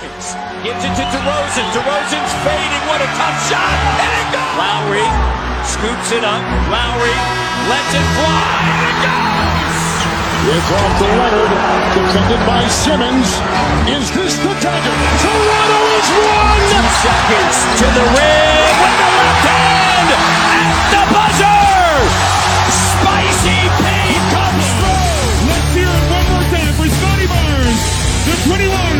seconds. Gives it to DeRozan. DeRozan's fading. What a tough shot. And it goes. Lowry scoops it up. Lowry lets it fly. And it goes. It's off to Leonard, defended by Simmons. Is this the dagger? Toronto is one! Two seconds to the rim with the left hand at the buzzer. Spicy Pete comes through. Let's hear it one more time for Scotty Barnes, the 21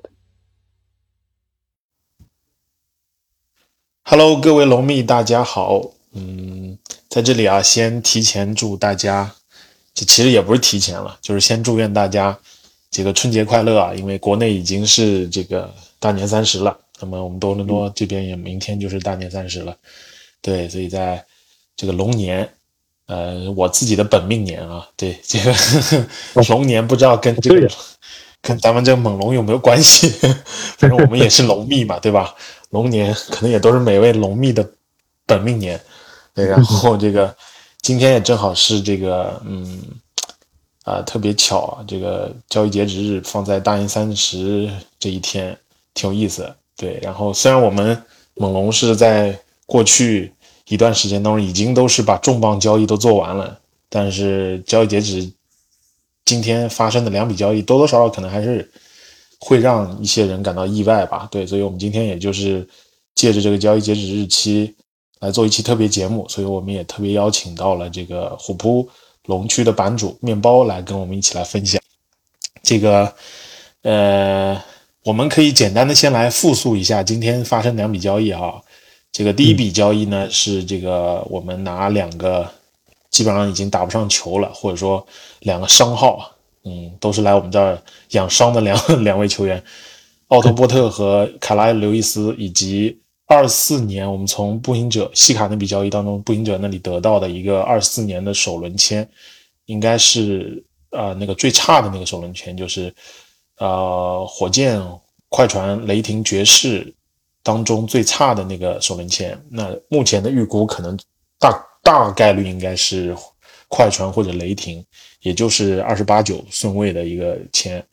Hello，各位龙蜜，大家好。嗯，在这里啊，先提前祝大家，这其实也不是提前了，就是先祝愿大家这个春节快乐啊！因为国内已经是这个大年三十了，那么我们多伦多这边也明天就是大年三十了。对，所以在这个龙年，呃，我自己的本命年啊，对这个龙年不知道跟这个跟咱们这个猛龙有没有关系？反正我们也是龙蜜嘛，对吧？龙年可能也都是每位龙蜜的本命年。对，然后这个今天也正好是这个，嗯，啊，特别巧啊，这个交易截止日放在大年三十这一天，挺有意思。对，然后虽然我们猛龙是在过去一段时间当中已经都是把重磅交易都做完了，但是交易截止今天发生的两笔交易，多多少少可能还是会让一些人感到意外吧。对，所以我们今天也就是借着这个交易截止日期来做一期特别节目，所以我们也特别邀请到了这个虎扑龙区的版主面包来跟我们一起来分享这个，呃，我们可以简单的先来复述一下今天发生两笔交易啊。这个第一笔交易呢是这个我们拿两个基本上已经打不上球了，或者说两个伤号，嗯，都是来我们这儿养伤的两 两位球员，奥托波特和卡拉刘易斯，以及二四年我们从步行者西卡那笔交易当中，步行者那里得到的一个二四年的首轮签，应该是呃那个最差的那个首轮签，就是呃火箭、快船、雷霆、爵士当中最差的那个首轮签。那目前的预估可能大大概率应该是快船或者雷霆，也就是二十八九顺位的一个签。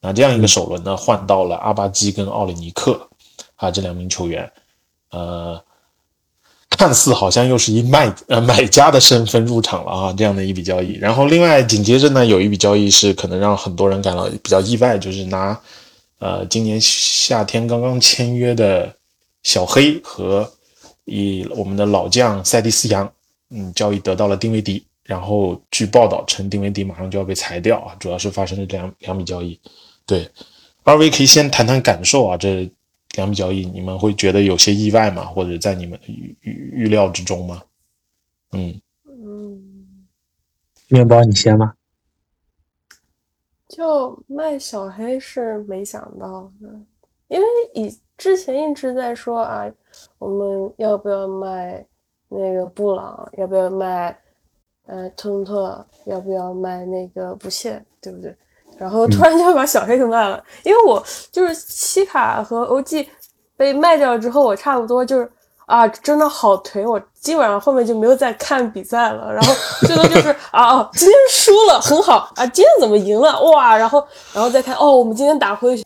那这样一个首轮呢，换到了阿巴基跟奥里尼克啊这两名球员。呃，看似好像又是以卖呃买家的身份入场了啊，这样的一笔交易。然后另外紧接着呢，有一笔交易是可能让很多人感到比较意外，就是拿呃今年夏天刚刚签约的小黑和以我们的老将塞蒂斯扬，嗯，交易得到了丁威迪。然后据报道称，丁威迪马上就要被裁掉啊，主要是发生了两两笔交易。对，二位可以先谈谈感受啊，这。两笔交易，你们会觉得有些意外吗？或者在你们预预预料之中吗？嗯嗯，面包你先吗？就卖小黑是没想到的，因为以之前一直在说啊，我们要不要卖那个布朗？要不要卖呃特伦特？要不要卖那个不屑？对不对？然后突然就把小黑给卖了，因为我就是西卡和 OG 被卖掉之后，我差不多就是啊，真的好颓，我基本上后面就没有再看比赛了。然后最多就是啊哦，今天输了很好啊，今天怎么赢了哇？然后然后再看哦，我们今天打灰熊，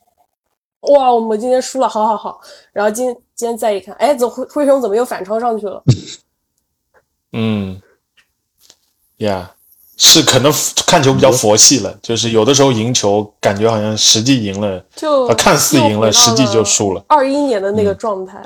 哇，我们今天输了，好好好。然后今今天再一看，哎，怎灰灰熊怎么又反超上去了？嗯，Yeah。是可能看球比较佛系了，就是有的时候赢球感觉好像实际赢了，就看似赢了，实际就输了。二一年的那个状态。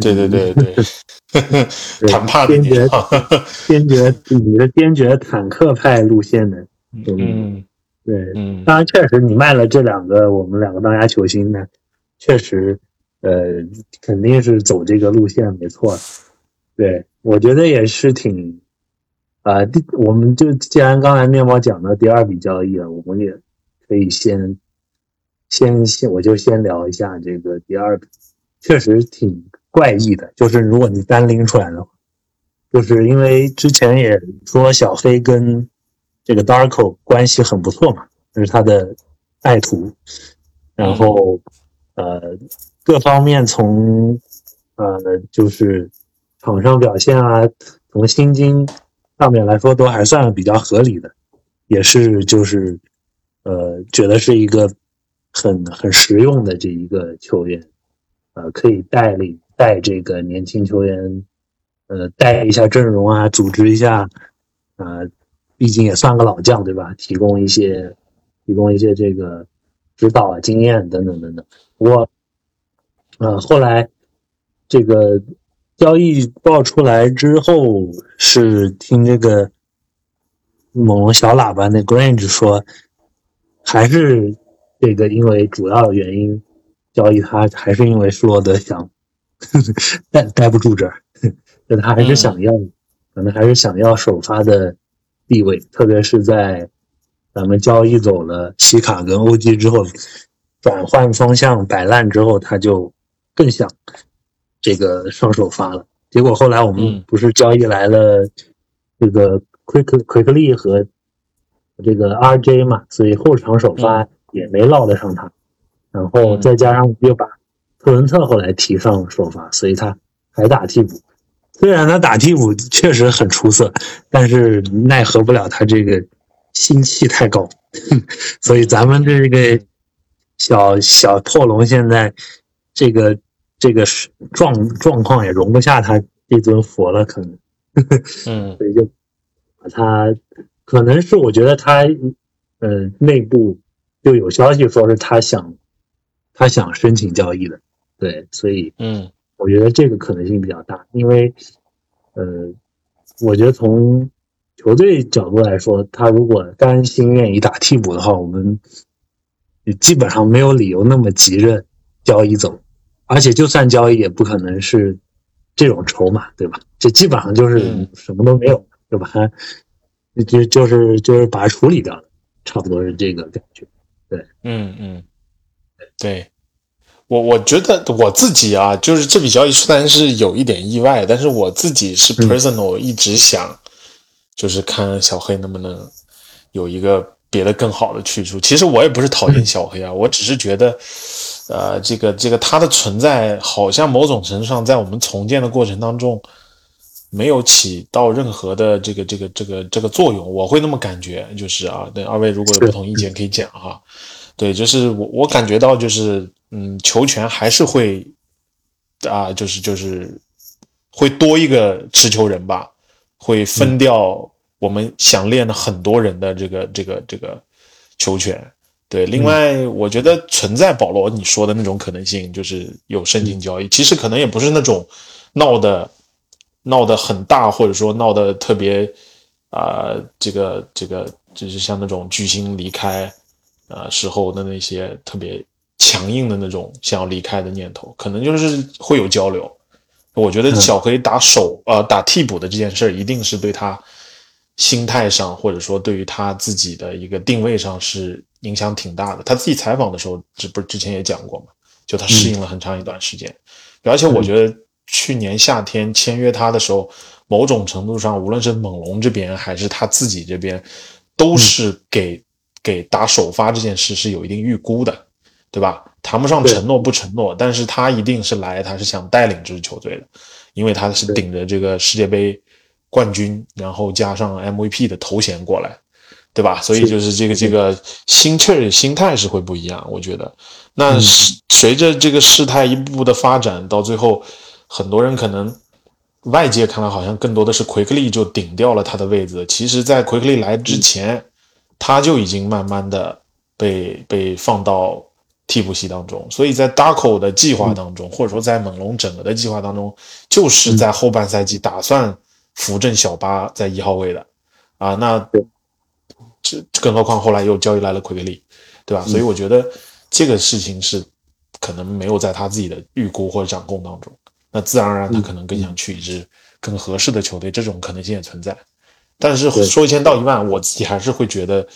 对对对 对，谈判坚决 坚决你的坚决坦克派路线的，嗯，对，嗯，当然确实你卖了这两个我们两个当家球星呢，确实，呃，肯定是走这个路线没错。对，我觉得也是挺。啊，第我们就既然刚才面包讲到第二笔交易了，我们也可以先先先，我就先聊一下这个第二笔，确实挺怪异的。就是如果你单拎出来的话，就是因为之前也说小黑跟这个 Darko 关系很不错嘛，就是他的爱徒，然后呃各方面从呃就是场上表现啊，从薪金上面来说都还算比较合理的，也是就是呃觉得是一个很很实用的这一个球员，呃可以带领带这个年轻球员。呃，带一下阵容啊，组织一下，呃，毕竟也算个老将，对吧？提供一些，提供一些这个指导啊、经验等等等等。不过，呃，后来这个交易爆出来之后，是听这个猛龙小喇叭那 Grange 说，还是这个因为主要原因交易他，还是因为施罗德想 待待不住这儿。但他还是想要，可能还是想要首发的地位，特别是在咱们交易走了西卡跟欧基之后，转换方向摆烂之后，他就更想这个双首发了。结果后来我们不是交易来了这个 Quick Quickly 和这个 RJ 嘛，所以后场首发也没落得上他。然后再加上又把特伦特后来提上首发，所以他还打替补。虽然他打替补确实很出色，但是奈何不了他这个心气太高，所以咱们这个小小破龙现在这个这个状状况也容不下他这尊佛了，可能，嗯，所以就把他可能是我觉得他呃内部就有消息说是他想他想申请交易的，对，所以嗯。我觉得这个可能性比较大，因为，呃，我觉得从球队角度来说，他如果甘心愿意打替补的话，我们也基本上没有理由那么急着交易走，而且就算交易，也不可能是这种筹码，对吧？这基本上就是什么都没有，就把它就就是就是把它处理掉了，差不多是这个感觉。对，嗯嗯，对。我我觉得我自己啊，就是这笔交易虽然是有一点意外，但是我自己是 personal 一直想，就是看小黑能不能有一个别的更好的去处。其实我也不是讨厌小黑啊，我只是觉得，呃，这个这个它的存在好像某种程度上在我们重建的过程当中没有起到任何的这个这个这个这个作用，我会那么感觉。就是啊，对二位如果有不同意见可以讲哈。对，就是我我感觉到就是。嗯，球权还是会啊，就是就是会多一个持球人吧，会分掉我们想练的很多人的这个这个这个球权。对，另外我觉得存在保罗你说的那种可能性，就是有申请交易，其实可能也不是那种闹的闹得很大，或者说闹得特别啊，这个这个就是像那种巨星离开啊时候的那些特别。强硬的那种想要离开的念头，可能就是会有交流。我觉得小黑打手呃打替补的这件事儿，一定是对他心态上，或者说对于他自己的一个定位上是影响挺大的。他自己采访的时候，这不是之前也讲过嘛？就他适应了很长一段时间，而且我觉得去年夏天签约他的时候，某种程度上，无论是猛龙这边还是他自己这边，都是给给打首发这件事是有一定预估的。对吧？谈不上承诺不承诺，但是他一定是来，他是想带领这支球队的，因为他是顶着这个世界杯冠军，然后加上 MVP 的头衔过来，对吧？所以就是这个这个心气儿、心态是会不一样。我觉得，那随着这个事态一步步的发展，到最后，很多人可能外界看来好像更多的是奎克利就顶掉了他的位子，其实，在奎克利来之前，他就已经慢慢的被被放到。替补席当中，所以在 Darko 的计划当中，或者说在猛龙整个的计划当中，就是在后半赛季打算扶正小巴在一号位的啊。那这更何况后来又交易来了奎格利，对吧？所以我觉得这个事情是可能没有在他自己的预估或者掌控当中。那自然而然，他可能更想去一支更合适的球队，这种可能性也存在。但是说一千道一万，我自己还是会觉得。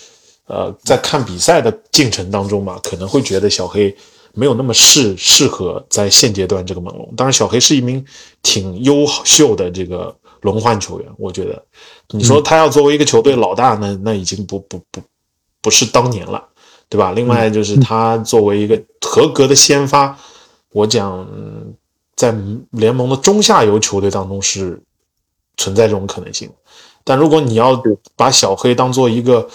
呃，在看比赛的进程当中嘛，可能会觉得小黑没有那么适适合在现阶段这个猛龙。当然，小黑是一名挺优秀的这个轮换球员。我觉得，你说他要作为一个球队老大，那那已经不不不不是当年了，对吧？另外就是他作为一个合格的先发，我讲在联盟的中下游球队当中是存在这种可能性。但如果你要把小黑当做一个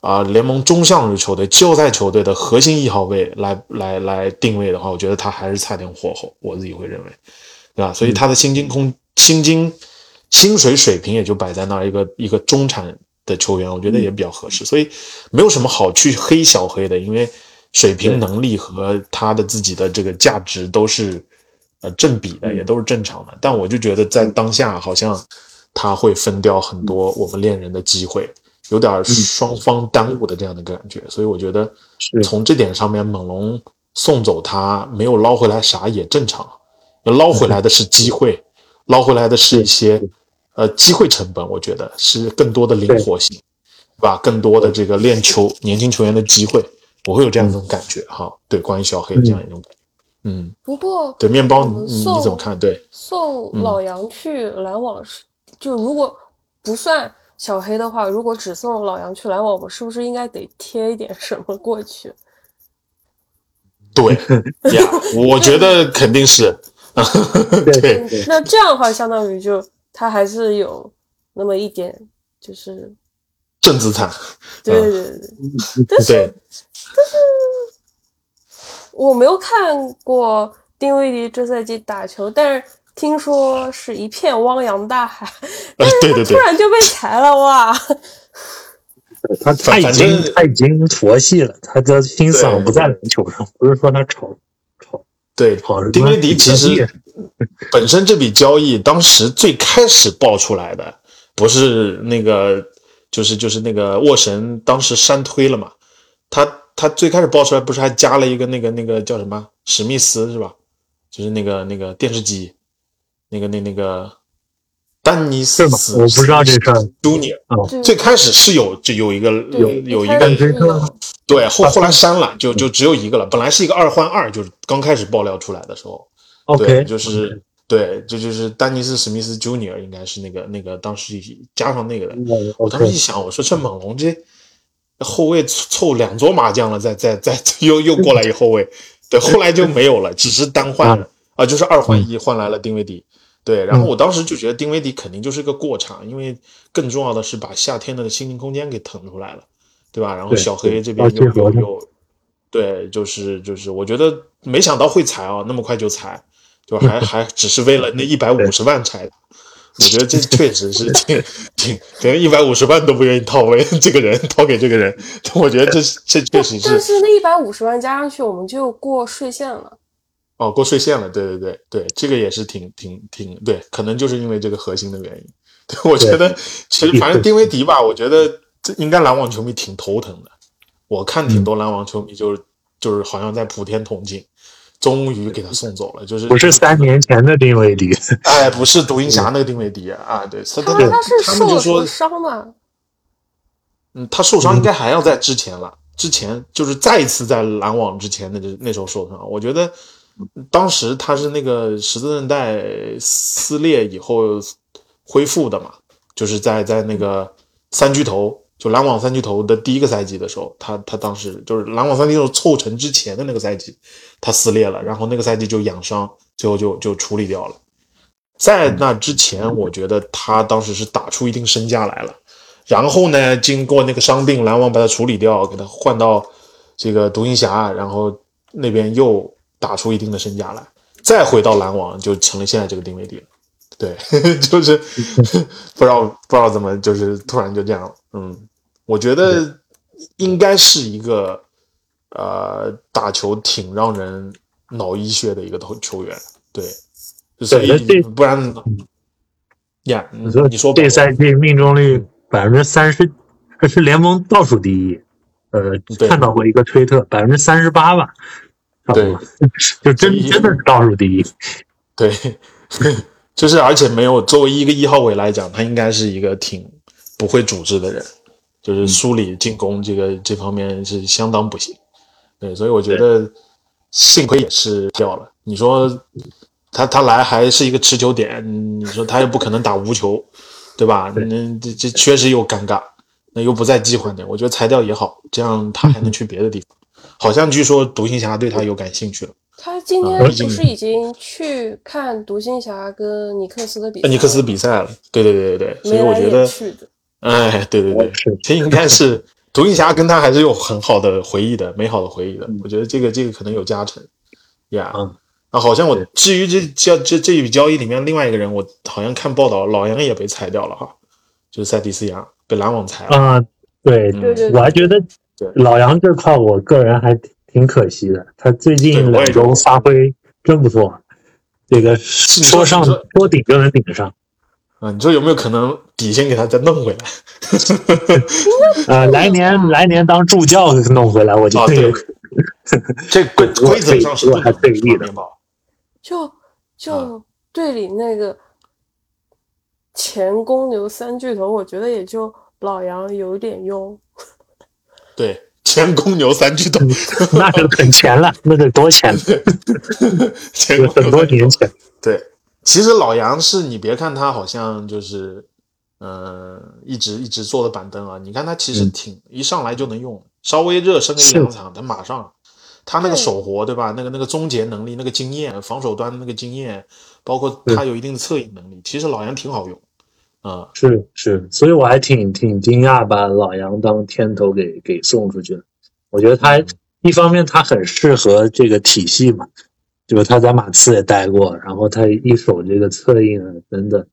啊联盟中上游球队、季后赛球队的核心一号位来来来定位的话，我觉得他还是差点火候，我自己会认为，对吧？所以他的薪金空薪金薪水水平也就摆在那儿一个一个中产的球员，我觉得也比较合适，所以没有什么好去黑小黑的，因为水平能力和他的自己的这个价值都是呃正比的，也都是正常的。但我就觉得在当下好像。他会分掉很多我们恋人的机会，有点双方耽误的这样的感觉，所以我觉得从这点上面，猛龙送走他没有捞回来啥也正常，捞回来的是机会，捞回来的是一些呃机会成本，我觉得是更多的灵活性，对吧？更多的这个练球年轻球员的机会，我会有这样一种感觉哈。对，关于小黑这样一种感觉，嗯，不过对面包你你怎么看？对，送老杨去篮网是。就如果不算小黑的话，如果只送老杨去篮网，我们是不是应该得贴一点什么过去？对 呀，我觉得肯定是。对，那这样的话，相当于就他还是有那么一点，就是正资产。对对对对，但是但是我没有看过丁威迪这赛季打球，但是。听说是一片汪洋大海，但是他突然就被裁了哇！他他已经他已经佛系了，他的心思不在篮球上，不是说他炒炒对炒。丁威迪其实本身这笔交易当时最开始爆出来的不是那个，就是就是那个沃神当时删推了嘛？他他最开始爆出来不是还加了一个那个那个叫什么史密斯是吧？就是那个那个电视机。那个那那个丹尼斯，我不知道这事儿。Junior，最开始是有就有一个有有一个对后后来删了，就就只有一个了。本来是一个二换二，就是刚开始爆料出来的时候，OK，就是对，这就是丹尼斯史密斯 Junior，应该是那个那个当时加上那个的。我当时一想，我说这猛龙这后卫凑两桌麻将了，再再再又又过来一后卫，对，后来就没有了，只是单换了。啊，就是二换一换来了丁威迪。对，然后我当时就觉得丁威迪肯定就是个过场，因为更重要的是把夏天的薪金空间给腾出来了，对吧？然后小黑这边又又又，对，就是就是，我觉得没想到会裁啊，那么快就裁，就还 还只是为了那一百五十万裁，我觉得这 确实是挺挺，可能一百五十万都不愿意掏为这个人掏给这个人，我觉得这这确实是。但是那一百五十万加上去，我们就过税线了。哦，过税线了，对对对对，这个也是挺挺挺对，可能就是因为这个核心的原因。对，我觉得其实反正丁威迪吧，我觉得这应该篮网球迷挺头疼的。我看挺多篮网球迷就是就是好像在普天同庆，终于给他送走了，就是不是三年前的丁威迪，哎，不是独行侠那个丁威迪啊，对，他他他们就说伤嘛，嗯，他受伤应该还要在之前了，之前就是再一次在篮网之前那那时候受伤，我觉得。当时他是那个十字韧带撕裂以后恢复的嘛，就是在在那个三巨头，就篮网三巨头的第一个赛季的时候，他他当时就是篮网三巨头凑成之前的那个赛季，他撕裂了，然后那个赛季就养伤，最后就就处理掉了。在那之前，我觉得他当时是打出一定身价来了，然后呢，经过那个伤病，篮网把他处理掉，给他换到这个独行侠，然后那边又。打出一定的身价来，再回到篮网就成了现在这个定位点。对，就是 不知道不知道怎么就是突然就这样了。嗯，我觉得应该是一个呃打球挺让人脑溢血的一个投球员。对，所以不然呀，你说你说这赛季命中率百分之三十，是联盟倒数第一。呃，看到过一个推特，百分之三十八吧。对，就真真的是倒数第一。对，就是而且没有作为一个一号位来讲，他应该是一个挺不会组织的人，就是梳理进攻这个这方面是相当不行。对，所以我觉得幸亏也是掉了。你说他他来还是一个持球点，你说他又不可能打无球，对吧？那这这确实又尴尬，那又不在计划内，我觉得裁掉也好，这样他还能去别的地方。好像据说独行侠对他有感兴趣了。他今天啊不是已经去看独行侠跟尼克斯的比赛？尼克斯比赛了，对对对对对，所以我觉得也去的。哎，对对对，是这应该是 独行侠跟他还是有很好的回忆的，美好的回忆的。我觉得这个这个可能有加成呀。嗯啊，好像我至于这交这这一笔交易里面另外一个人，我好像看报道，老杨也被裁掉了哈，就是塞蒂斯杨被篮网裁了。啊，对嗯对对我还觉得老杨这块，我个人还挺可惜的。他最近两周发挥真不错，这个说说上说说顶就能顶得上。啊，你说有没有可能底薪给他再弄回来？呃，来年来年当助教弄回来，我觉啊，对得有可，这规规则上是还费力的面包。就啊就队里那个前公牛三巨头，我觉得也就老杨有点用。对，前公牛三巨头，那是很前了，那得多前了，前有很多年前。对，其实老杨是你别看他好像就是，呃，一直一直坐的板凳啊，你看他其实嗯。挺、一上来就能用，稍微热身个一两场，他马上，他那个手活对吧？那个那个终结能力，那个经验，防守端的那个经验，包括他有一定的策应能力，其实老杨挺好用，啊、是是，所以我还挺挺惊讶，把老杨当天头给给送出去了。我觉得他嗯。一方面他很适合这个体系嘛，就是他在马刺也待过，然后他一手这个策应啊等等，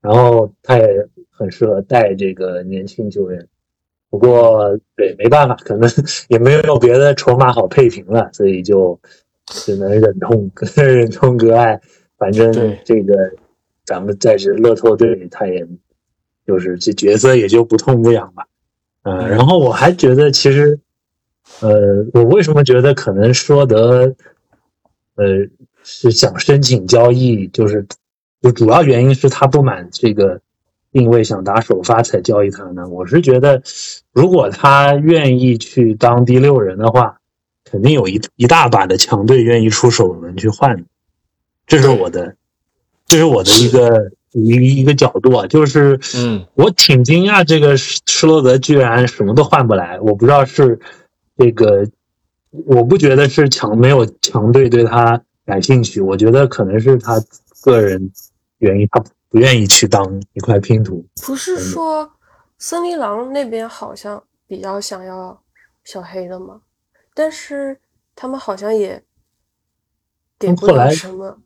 然后他也很适合带这个年轻球员。不过对，没办法，可能也没有别的筹码好配平了，所以就只能忍痛 忍痛割爱。反正这个咱们在这乐透队，他也就是这角色也就不痛不痒吧。嗯、嗯然后我还觉得其实，呃，我为什么觉得可能说德，呃，是想申请交易，就是就主要原因是他不满这个定位，想打首发才交易他呢。我是觉得，如果他愿意去当第六人的话，肯定有一一大把的强队愿意出首轮去换，这是我的，这是我的一个一一个角度啊，就是嗯，我挺惊讶，这个施施罗德居然什么都换不来，我不知道是这个，我不觉得是强没有强队对他感兴趣，我觉得可能是他个人原因，他不愿意去当一块拼图。不是说森林狼那边好像比较想要小黑的吗？但是他们好像也点不来了什么，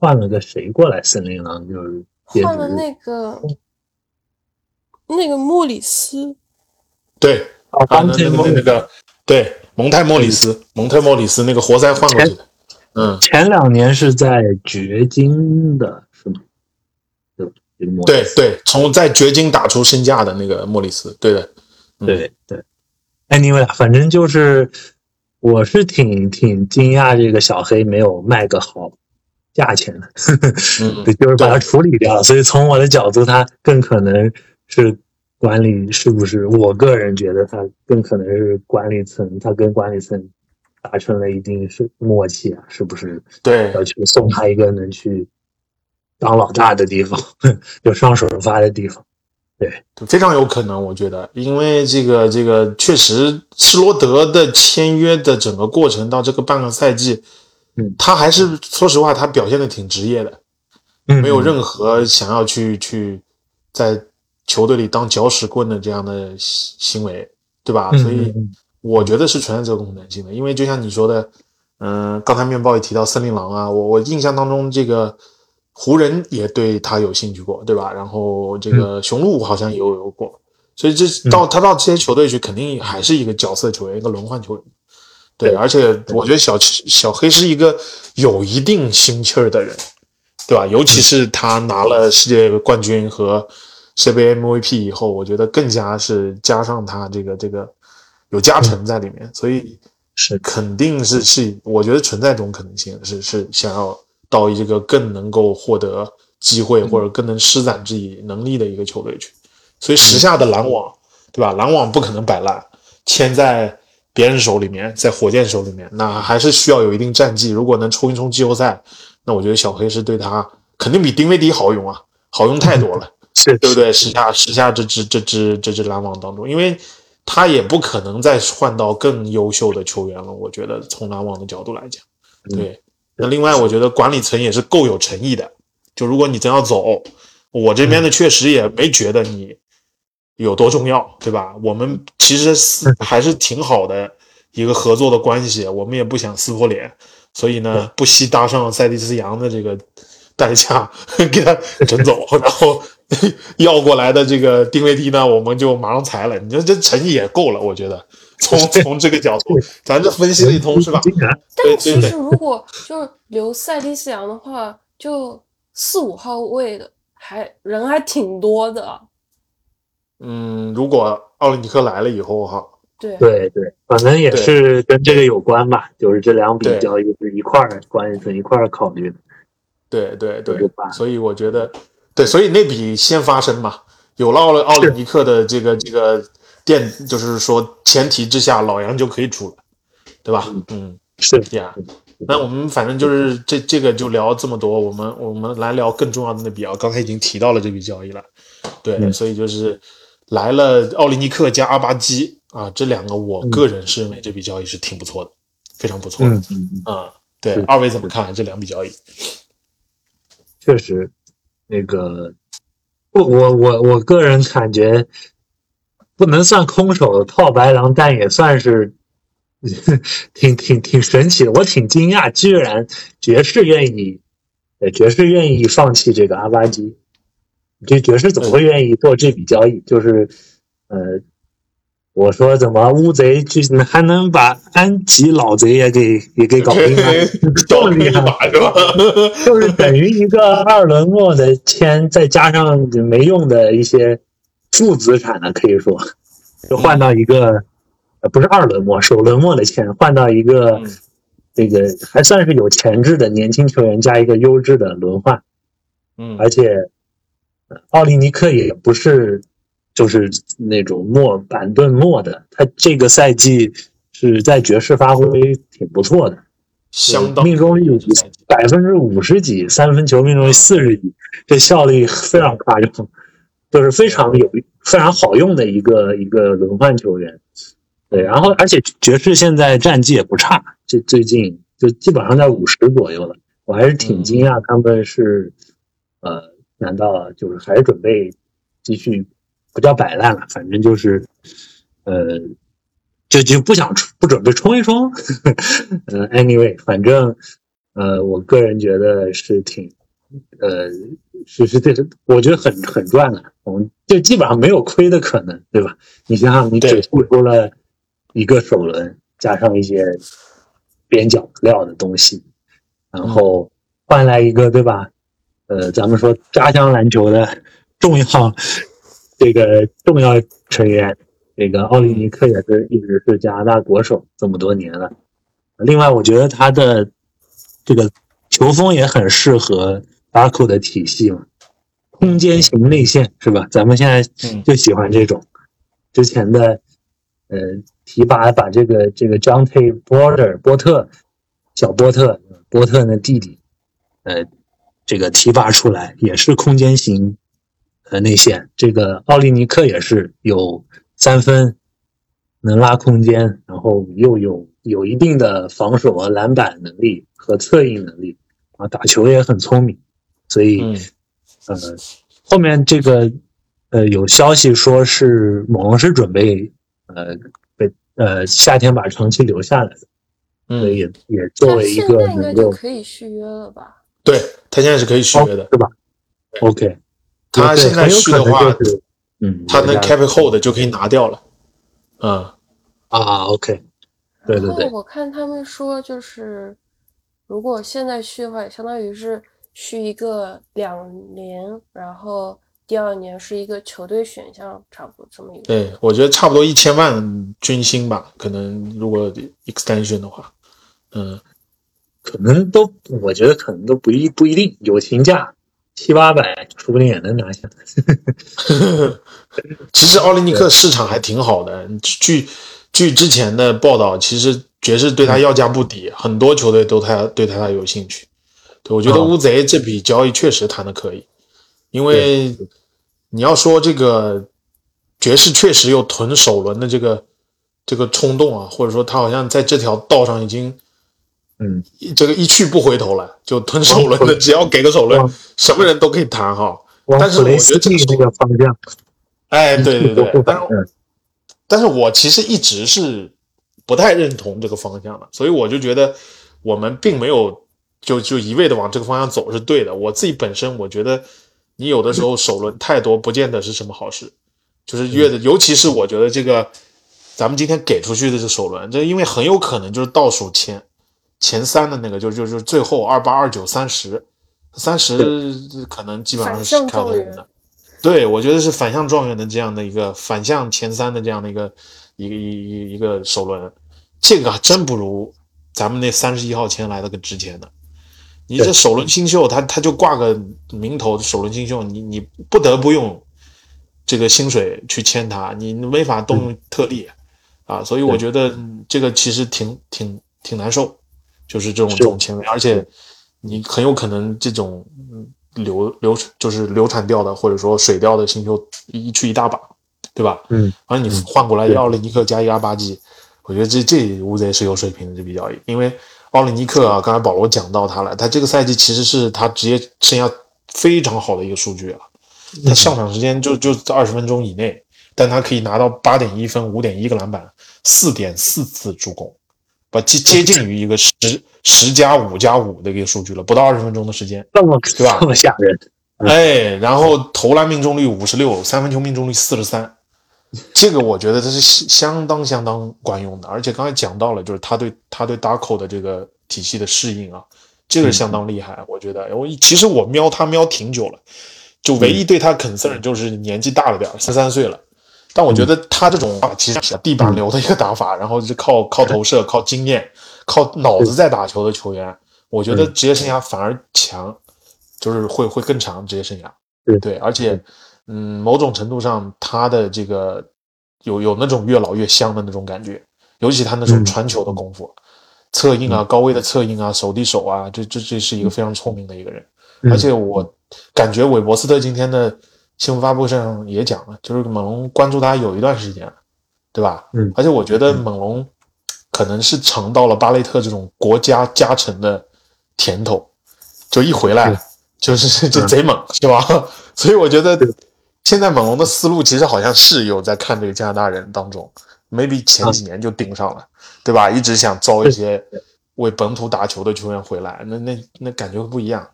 换了个谁过来？森林狼就是换了那个那个莫里斯，对，啊，啊，那那个当天梦那个对蒙泰莫里斯，蒙泰莫里斯那个活塞换过去的，嗯，前两年是在掘金的，是吗？对对对，从在掘金打出身价的那个莫里斯，对的，嗯。对对，anyway，反正就是我是挺挺惊讶，这个小黑没有卖个好价钱的，嗯对，就是把它处理掉。所以从我的角度，他更可能是管理，是不是？我个人觉得他更可能是管理层，他跟管理层达成了一定是默契啊，是不是？对要去送他一个能去当老大的地方，有上手发的地方。对非常有可能，我觉得，因为这个这个确实，施罗德的签约的整个过程到这个半个赛季，嗯他还是说实话，他表现的挺职业的，嗯，没有任何想要去去在球队里当搅屎棍的这样的行行为，对吧？嗯所以我觉得是存在这个可能性的，因为就像你说的，嗯、刚才面包也提到森林狼啊，我我印象当中这个湖人也对他有兴趣过，对吧？然后这个雄鹿好像也有有过，所以这到他到这些球队去，肯定还是一个角色球员，一个轮换球员。对，对而且我觉得小小黑是一个有一定心气儿的人，对吧？尤其是他拿了世界冠军和世界杯 MVP 以后，我觉得更加是加上他这个这个有加成在里面，所以是肯定是是，我觉得存在这种可能性，是是想要到一个更能够获得机会或者更能施展自己能力的一个球队去。所以时下的篮网，对吧？篮网不可能摆烂，签在别人手里面，在火箭手里面，那还是需要有一定战绩。如果能冲一冲季后赛，那我觉得小黑是对他肯定比丁威迪好用啊，好用太多了，是对不对？时下时下这支这支这支篮网当中，因为他也不可能再换到更优秀的球员了。我觉得从篮网的角度来讲，对。那另外，我觉得管理层也是够有诚意的。就如果你真要走，我这边呢确实也没觉得你有多重要，对吧？我们其实是还是挺好的一个合作的关系，我们也不想撕破脸，所以呢，不惜搭上塞蒂斯杨的这个代价 给他整走，然后 要过来的这个定位低呢，我们就马上裁了。你说这诚意也够了，我觉得。从 从这个角度，咱这分析了一通是吧？但其实如果就是留塞蒂斯扬的话，就四五号位的还人还挺多的。嗯，如果奥林匹克来了以后哈，对对对，反正也是跟这个有关吧，就是这两笔交易是一块儿关系，一块儿考虑的。对对对，所以我觉得，对，所以那笔先发生嘛，有了奥奥利尼克的这个这个。电就是说，前提之下，老杨就可以出了，对吧？嗯，是这样。那我们反正就是这这个就聊这么多，我们我们来聊更重要的那笔啊。刚才已经提到了这笔交易了，对，所以就是来了奥利尼克加阿巴基啊，这两个我个人是认为这笔交易是挺不错的，非常不错的。啊，对，二位怎么看这两笔交易？确实，那个我我我我个人感觉。不能算空手套白狼，但也算是 挺挺挺神奇的。我挺惊讶，居然爵士愿意，呃，爵士愿意放弃这个阿巴基。这爵士怎么会愿意做这笔交易？就是，呃，我说怎么乌贼去还能把安吉老贼也给也给搞定了？这么厉害是吧？就是等于一个二轮末的签，再加上没用的一些。负资产呢，可以说就换到一个，呃，不是二轮末，首轮末的签换到一个，这个还算是有潜质的年轻球员加一个优质的轮换，嗯，而且奥利尼克也不是就是那种末板顿末的，他这个赛季是在爵士发挥挺不错的，相当命中率百分之五十几，三分球命中率四十几，这效率非常夸张。就是非常有非常好用的一个一个轮换球员，对，然后而且爵士现在战绩也不差，这最近就基本上在五十左右了，我还是挺惊讶他们是，呃，难道就是还是准备继续不叫摆烂了，反正就是，呃，就就不想不准备冲一冲，呃，anyway，反正呃，我个人觉得是挺。呃，是是，这是我觉得很很赚的，我们就基本上没有亏的可能，对吧？你想想，你只付出了一个首轮，加上一些边角料的东西，然后换来一个，对吧？呃，咱们说家乡篮球的重要这个重要成员，这个奥利尼克也是一直是加拿大国手这么多年了。另外，我觉得他的这个球风也很适合。巴库的体系嘛，空间型内线是吧？咱们现在就喜欢这种。之前的呃提拔把这个这个 John T. Porter 波特小波特波特的弟弟，呃，这个提拔出来也是空间型呃内线。这个奥利尼克也是有三分，能拉空间，然后又有有一定的防守和篮板能力和策应能力啊，打球也很聪明。所以，呃，后面这个，呃，有消息说是猛龙是准备，呃，被呃夏天把长期留下来的，所以也也作为一个能够可以续约了吧？对他现在是可以续约的，是吧？OK，他现在续的话，嗯，他那 cap hold 就可以拿掉了，嗯啊，OK，对对对，我看他们说就是，如果现在续的话，相当于是。续一个两年，然后第二年是一个球队选项，差不多这么一个。对，我觉得差不多一千万军薪吧，可能如果 extension 的话，嗯，可能都，我觉得可能都不一不一定，友情价七八百，说不定也能拿下。其实奥利尼克市场还挺好的，据据之前的报道，其实爵士对他要价不低，很多球队都他对他有兴趣。对，我觉得嗯乌贼这笔交易确实谈的可以，因为你要说这个爵士确实有囤首轮的这个这个冲动啊，或者说他好像在这条道上已经嗯，这个一去不回头了，就吞首轮的，只要给个首轮，什么人都可以谈哈。但是我觉得这个蒂那个方向，哎，对对对，但是嗯但是我其实一直是不太认同这个方向的，所以我就觉得我们并没有就就一味的往这个方向走是对的。我自己本身我觉得，你有的时候首轮太多，不见得是什么好事。就是越的，尤其是我觉得这个咱们今天给出去的这首轮，这因为很有可能就是倒数前前三的那个，就就就是最后二八、二九、三十，三十可能基本上是看分的。对，我觉得是反向状元的这样的一个反向前三的这样的一个一个一一一个首轮，这个还真不如咱们那三十一号签来的个值钱的。你这首轮新秀，他他就挂个名头，首轮新秀，你你不得不用这个薪水去签他，你没法动用特例、啊，所以我觉得嗯这个其实挺挺挺难受，就是这种是。这种签约，而且你很有可能这种嗯流流就是流产掉的，或者说水掉的新球一去一大把，对吧？嗯，而你换过来对。奥利尼克加一个阿巴基，我觉得这这乌贼是有水平的这笔交易，因为奥利尼克啊，刚才保罗讲到他了，他这个赛季其实是他职业生涯非常好的一个数据啊，他上场时间就就在二十分钟以内，但他可以拿到八点一分、五点一个篮板、四点四次助攻，不接接近于一个十十加五加五的一个数据了，不到二十分钟的时间。这么对吧这么吓人，哎，然后投篮命中率五十六，三分球命中率四十三，这个我觉得这是相当相当管用的。而且刚才讲到了，就是他对他对 Darko 的这个体系的适应啊，这个相当厉害。我觉得我其实我瞄他瞄挺久了，就唯一对他 concern 就是年纪大了点儿，三三岁了。但我觉得他这种啊，其实是地板流的一个打法，然后是靠靠投射、靠经验、靠脑子在打球的球员，我觉得职业生涯反而强，就是会会更长职业生涯。对。对，而且嗯，某种程度上他的这个有有那种越老越香的那种感觉，尤其他那种嗯。传球的功夫，策应啊、高位的策应啊、手递手啊，这这这是一个非常聪明的一个人。嗯。而且我感觉韦伯斯特今天的新闻发布会上也讲了，就是猛龙关注他有一段时间了，对吧？嗯而且我觉得猛龙可能是尝到了巴雷特这种国家加成的甜头，就一回来就是就贼猛，是吧？所以我觉得现在猛龙的思路其实好像是有在看这个加拿大人当中，maybe 前几年就盯上了，对吧？一直想招一些为本土打球的球员回来，那那那感觉不一样。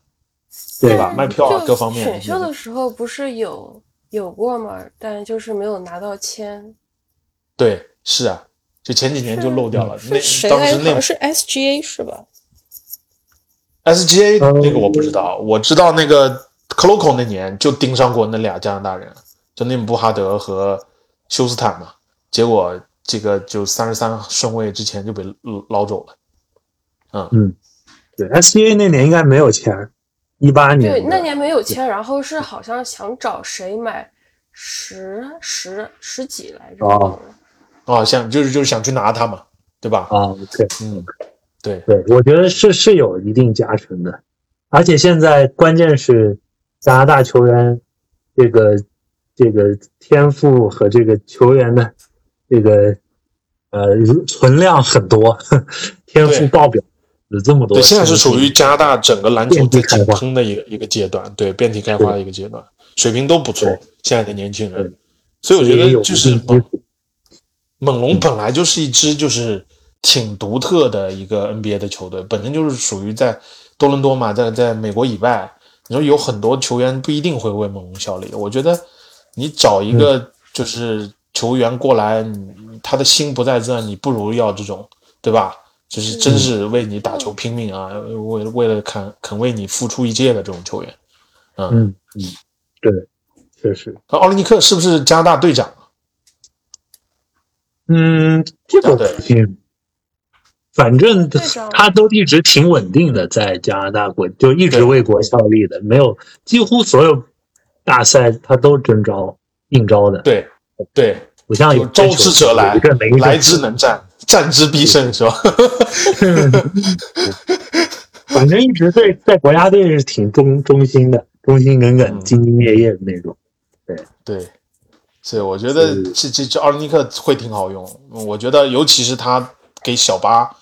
对吧卖票啊各方面选秀的时候不是有有过吗？但就是没有拿到签。对，是啊，就前几年就漏掉了。那当时那像是 SGA 是吧？SGA 嗯那个我不知道，我知道那个 c l o c o 那年就盯上过那俩加拿大人，就内姆布哈德和休斯坦嘛，结果这个就三十三顺位之前就被捞走了。嗯嗯对，SGA 那年应该没有签，一八年对，那年没有签，然后是好像想找谁买十十十几来着。哦忘了啊，想就是就是想去拿他嘛，对吧？啊，对嗯，对，对，我觉得是是有一定加成的，而且现在关键是加拿大球员这个这个天赋和这个球员的这个呃存量很多，天赋爆表有这么多对，现在是属于加拿大整个篮球在井喷的一个一个阶段，对，遍体开花的一个阶段，水平都不错。现在的年轻人，所以我觉得就是猛龙本来就是一支就是挺独特的一个 NBA 的球队，本身就是属于在多伦多嘛，在在美国以外，你说有很多球员不一定会为猛龙效力。我觉得你找一个就是球员过来，你他的心不在这，你不如要这种，对吧？就是真是为你打球拼命啊，为为了肯肯为你付出一切的这种球员。嗯。嗯，对，确实，那奥利尼克是不是加拿大队长？嗯，这个我对。不信反正队长他都一直挺稳定的，在加拿大国就一直为国效力的，没有几乎所有大赛他都征召应召的，对对，不像有有招之者来来之能战，战之必胜，是吧？反正一直对在国家队是挺忠忠心的，忠心耿耿、嗯兢兢业业的那种。对对，所以我觉得这这这奥林尼克会挺好用。我觉得尤其是他给小巴，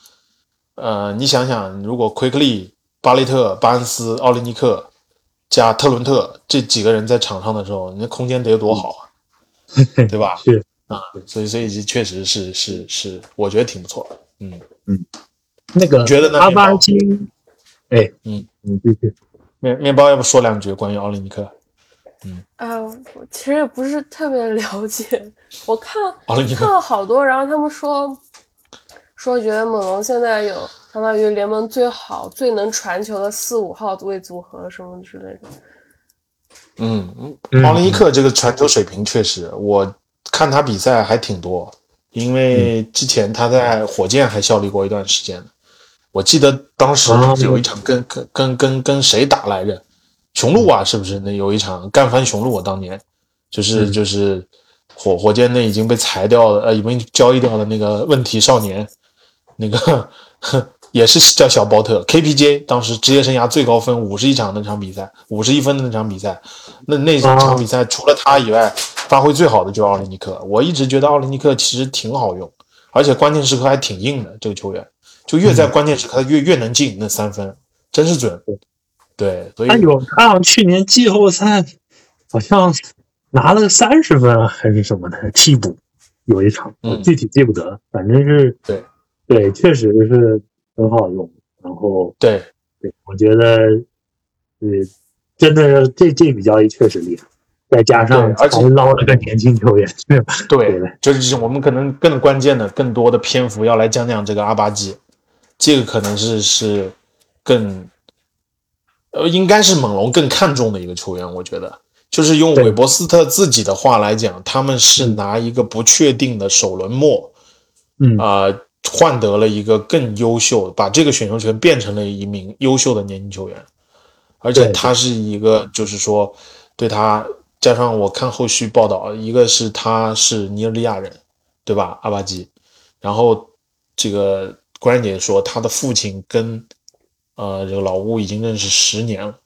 呃，你想想，如果奎克利、巴雷特、巴恩斯、奥林尼克加特伦特这几个人在场上的时候，那空间得有多好啊，对吧？是啊，所以所以确实是是是，我觉得挺不错的。嗯嗯，那个你觉得呢阿巴金，哎，嗯，你继续。面面包要不说两句关于奥林匹克？哎，我其实也不是特别了解，我看看了好多，然后他们说说觉得猛龙现在有相当于联盟最好、最能传球的四五号位组合什么之类的。嗯，嗯嗯奥林匹克这个传球水平确实，我看他比赛还挺多，因为之前他在火箭还效力过一段时间。我记得当时啊有一场跟跟跟跟跟谁打来着？雄鹿啊，是不是？那有一场干翻雄鹿，我当年。就是就是火火箭那已经被裁掉了，呃，已经交易掉的那个问题少年，那个 也是叫小包特。KPJ，当时职业生涯最高分五十一场那场比赛，五十一分的那场比赛，那那场比赛除了他以外，发挥最好的就是奥林尼克。我一直觉得奥林尼克其实挺好用，而且关键时刻还挺硬的。这个球员就越在关键时刻他越越能进那三分，真是准。对，所以他有他好像去年季后赛好像拿了三十分啊还是什么的替补，有一场，我嗯具体记不得，反正是对对，确实是很好用。然后对对，我觉得，呃，真的是这这笔交易确实厉害，再加上而且还捞了个年轻球员，对吧？对对，就是我们可能更关键的、更多的篇幅要来讲讲这个阿巴基，这个可能是是更呃，应该是猛龙更看重的一个球员，我觉得。就是用韦伯斯特自己的话来讲，他们是拿一个不确定的首轮末，嗯啊、换得了一个更优秀，把这个选秀权变成了一名优秀的年轻球员，而且他是一个，就是说，对他加上我看后续报道，一个是他是尼日利亚人，对吧？阿巴基，然后这个关键姐说他的父亲跟呃这个老乌已经认识十年了，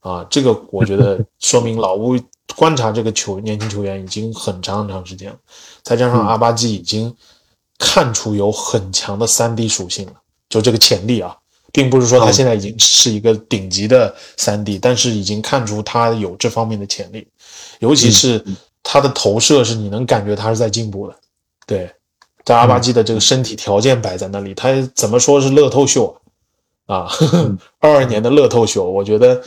啊，这个我觉得说明老乌观察这个球年轻球员已经很长很长时间了，再加上阿巴基已经看出有很强的三 D 属性了，就这个潜力啊，并不是说他现在已经是一个顶级的三 D，但是已经看出他有这方面的潜力，尤其是他的投射是你能感觉他是在进步的，对，在阿巴基的这个身体条件摆在那里，他怎么说是乐透秀啊？啊，二二年的乐透秀，我觉得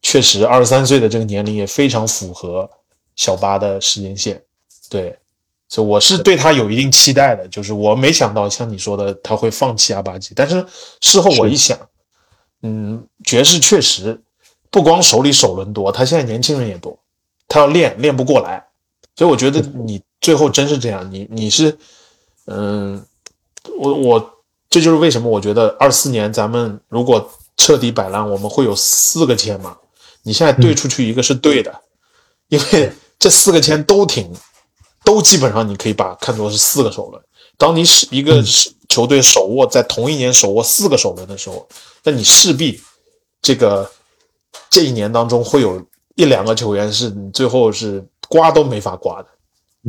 确实二十三岁的这个年龄也非常符合小巴的时间线，对，所以我是对他有一定期待的，就是我没想到像你说的他会放弃阿巴基，但是事后我一想，嗯，爵士确实不光手里首轮多，他现在年轻人也多，他要练练不过来，所以我觉得你最后真是这样，你你是，嗯，我我这就是为什么我觉得二四年咱们如果彻底摆烂，我们会有四个签嘛，你现在兑出去一个是对的，因为这四个签都挺，都基本上你可以把看作是四个首轮。当你是一个球队手握在同一年手握四个首轮的时候，那你势必这个这一年当中会有一两个球员是你最后是刮都没法刮的，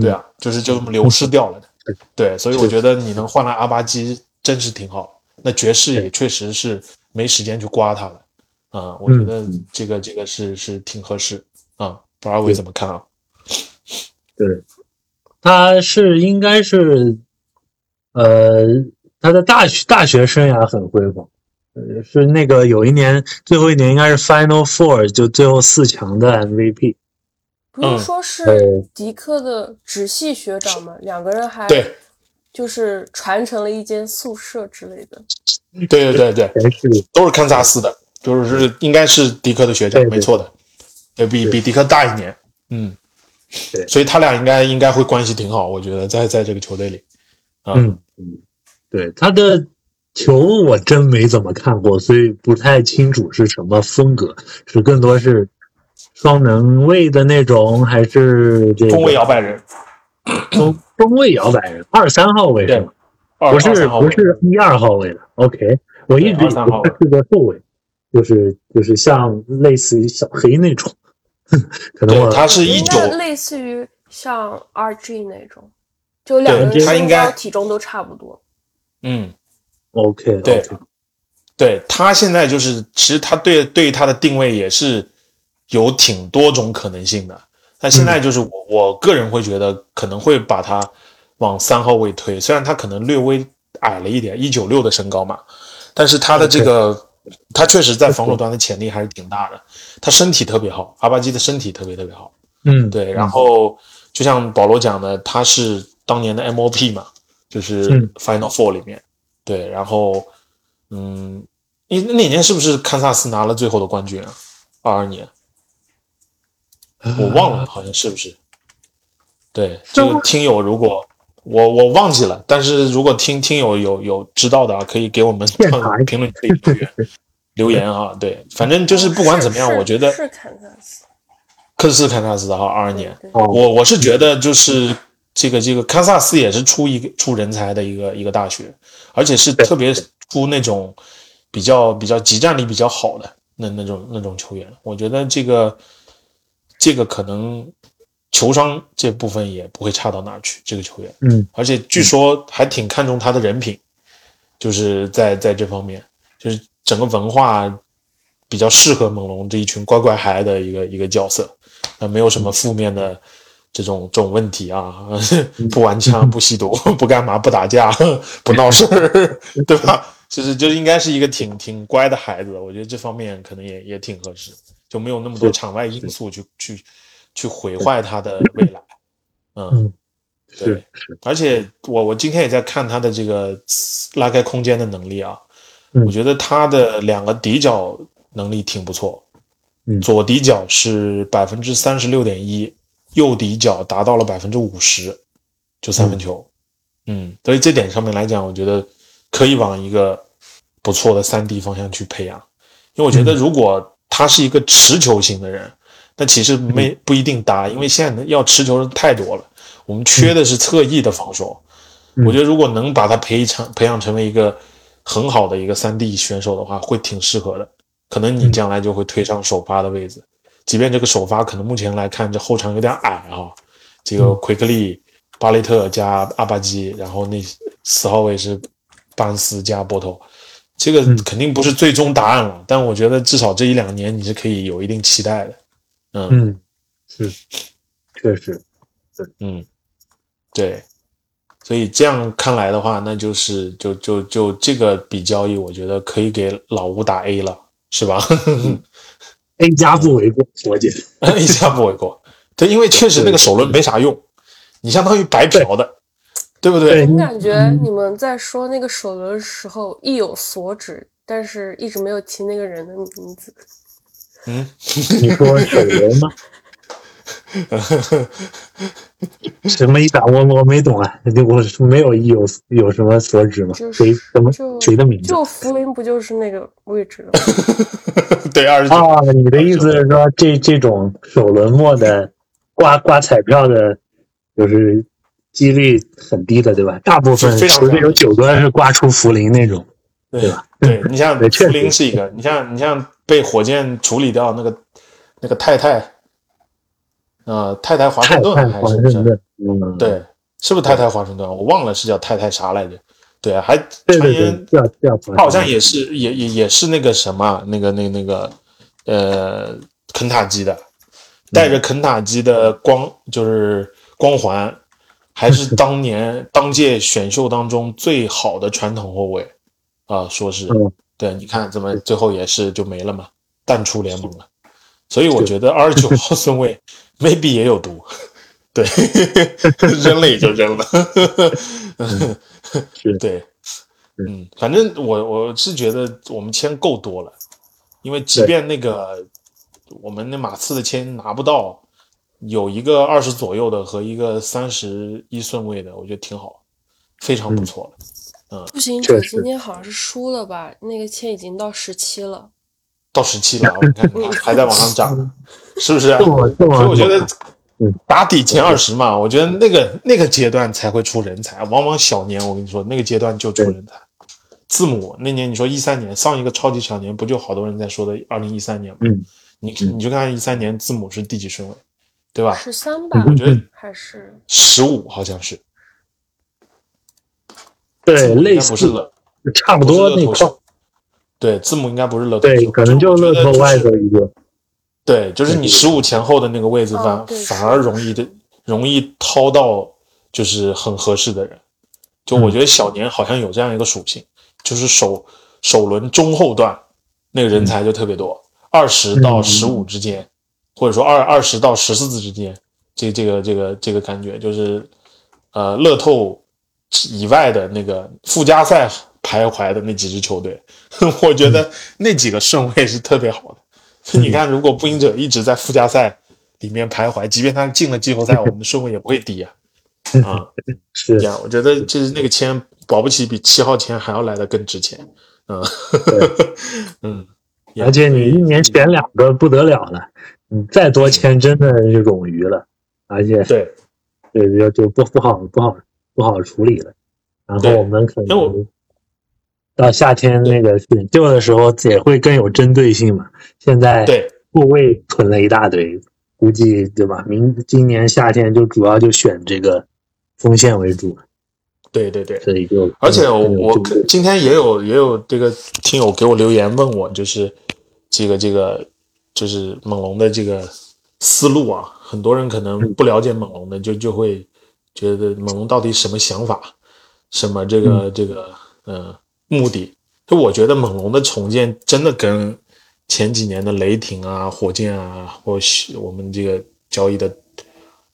对啊，就是就这么流失掉了的。对，所以我觉得你能换来阿巴基真是挺好。那爵士也确实是没时间去刮他了。啊，我觉得这个这个是是挺合适啊。不知道伟怎么看啊？对，他是应该是，呃，他的大学大学生涯很辉煌，呃，是那个有一年最后一年应该是 Final Four 就最后四强的 MVP。不是嗯说是迪克的直系学长吗？两个人还对就是传承了一间宿舍之类的。对对对对，都是堪萨斯的，就是应该是迪克的学长，对对。没错的，对比比迪克大一年，嗯，对。所以他俩应该应该会关系挺好，我觉得在在这个球队里，啊，嗯。嗯，对他的球我真没怎么看过，所以不太清楚是什么风格，是更多是双能卫的那种，还是这个中卫摇摆人，中中卫摇摆人，二三号位是吗？不是二三号位不是一二号位的，OK，我一直以为是个后卫，就是就是像类似于小黑那种，可能，我他是一种类似于像 RG 那种，就两个人身对他应该高体重都差不多。嗯，OK 对对他现在就是，其实他对对于他的定位也是有挺多种可能性的。但现在就是我、我个人会觉得可能会把他往三号位推，虽然他可能略微矮了一点，一九六的身高嘛，但是他的这个他确实在防守端的潜力还是挺大的。他身体特别好，阿巴基的身体特别特别好。嗯对，然后就像保罗讲的，他是当年的 MOP 嘛，就是嗯 Final Four 里面，对，然后嗯，那那年是不是堪萨斯拿了最后的冠军啊？二二年，我忘了，好像是不是？对，就听友如果我我忘记了，但是如果听听友有有知道的啊，可以给我们评论区里留言 留言啊。对，反正就是不管怎么样，我觉得是堪萨斯。科斯堪萨斯的哈，二二年。我我是觉得就是这个这个堪萨斯也是出一个出人才的一个一个大学，而且是特别出那种比较比较集战力比较好的那那种那种球员。我觉得这个这个可能球商这部分也不会差到哪儿去，这个球员。嗯而且据说还挺看重他的人品，就是在在这方面，就是整个文化比较适合猛龙这一群乖乖孩的一个一个角色，那没有什么负面的这种这种问题啊，不玩枪、不吸毒、不干嘛、不打架、不闹事儿，对吧？就是就应该是一个挺挺乖的孩子，我觉得这方面可能也也挺合适，就没有那么多场外因素去去去毁坏他的未来，嗯。嗯，对。而且我我今天也在看他的这个拉开空间的能力啊，嗯。我觉得他的两个底角能力挺不错，嗯。左底角是百分之三十六点一，右底角达到了百分之五十，就三分球，嗯，所以这点上面来讲，我觉得可以往一个不错的三 D 方向去培养，因为我觉得如果他是一个持球型的人，那其实没不一定搭，因为现在要持球人太多了，我们缺的是侧翼的防守。嗯。我觉得如果能把他培成培养成为一个很好的一个三 D 选手的话，会挺适合的。可能你将来就会推上首发的位置，即便这个首发可能目前来看这后场有点矮啊，这个奎克利、巴雷特加阿巴基，然后那四号位是巴恩斯加波头，这个肯定不是最终答案了，但我觉得至少这一两年你是可以有一定期待的。嗯。嗯是，确实，嗯，对，所以这样看来的话，那就是就就就这个笔交易，我觉得可以给老吴打 A 了，是吧 A 加不为过，我觉得。A 加不为过。对，因为确实那个首轮没啥用，你相当于白嫖的，对不对？对我感觉你们在说那个首轮的时候意有所指，但是一直没有提那个人的名字。嗯，你说首轮吗？什么意思啊？我我没懂啊，我是没有有有什么所指吗？就是谁什么就谁的名字就福林不就是那个位置的吗？对，二十九。啊？你的意思是说这这种首轮末的刮刮彩票的，就是几率很低的，对吧？大部分非常球队有九个是刮出福林那种，对吧？对你像福实林是一个，你像你像被火箭处理掉那个那个太太，呃，太太华盛顿还是对，是不是太太华盛顿？我忘了是叫太太啥来着。对啊，还传言他好像也是也也也是那个什么，那个那个那个呃肯塔基的，带着肯塔基的光就是光环，还是当年当届选秀当中最好的传统后卫啊、说是。嗯。对，你看怎么最后也是就没了嘛，淡出联盟了。所以我觉得二十九号顺位 maybe 也有毒，对，扔了也就扔了。是对，嗯，反正我我是觉得我们签够多了，因为即便那个我们那马刺的签拿不到，有一个二十左右的和一个三十一顺位的，我觉得挺好，非常不错了。步行者今天好像是输了吧？那个签已经到十七了。到十七了，我看 还在往上涨，是不是？所以我觉得嗯打底前二十嘛，我觉得那个那个阶段才会出人才，往往小年我跟你说那个阶段就出人才，字母那年你说一三年上一个超级小年，不就好多人在说的二零一三年吗？嗯，你你就看一三年字母是第几顺位，对吧？十三吧，我觉得还是十五好像是，对，应类似差不多那块对，字母应该不是乐透对，可能就乐透外的一个，对，就是你十五前后的那个位置反、哦反而容易的容易掏到就是很合适的人。就嗯我觉得小年好像有这样一个属性，就是首首轮中后段那个人才就特别多，二十到十五之间，或者说二二十到十四之间，这这个这个这个感觉就是呃乐透以外的那个附加赛徘徊的那几支球队，我觉得那几个顺位是特别好的。你看，如果步行者一直在附加赛里面徘徊，即便他进了季后赛，我们的顺位也不会低啊、啊。是。这样，我觉得就是那个签，保不齐比七号签还要来的更值钱。嗯，嗯，而且你一年选两个不得了了，你再多签真的就冗余了，而且对，对就就不不好不好不好处理了。然后我们可能到夏天那个选秀的时候也会更有针对性嘛。现在对。后卫囤了一大堆，估计对吧？明今年夏天就主要就选这个锋线为主，对对对，所以就而且我今天也有也有这个听友给我留言问我，就是这个这个就是猛龙的这个思路啊，很多人可能不了解猛龙的，就就会觉得猛龙到底什么想法，什么这个这个呃目的？就我觉得猛龙的重建真的跟前几年的雷霆啊、火箭啊，或是我们这个交易的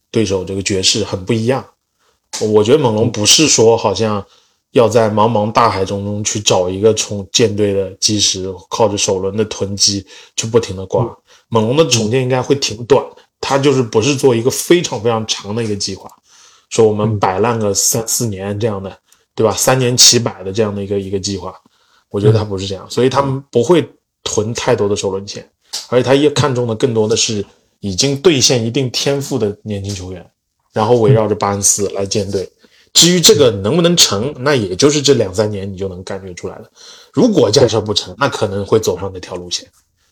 对手这个爵士很不一样。我觉得猛龙不是说好像要在茫茫大海中中去找一个从舰队的基石，靠着首轮的囤积去不停的刮。猛龙的重建应该会挺短的，它就是不是做一个非常非常长的一个计划，说我们摆烂个三四年这样的，对吧？三年起百的这样的一个一个计划，我觉得他不是这样，所以他们不会囤太多的首轮签，而且他也看中的更多的是已经兑现一定天赋的年轻球员。然后围绕着巴恩斯来建队。至于这个能不能成，那也就是这两三年你就能感觉出来了。如果假设不成，那可能会走上那条路线，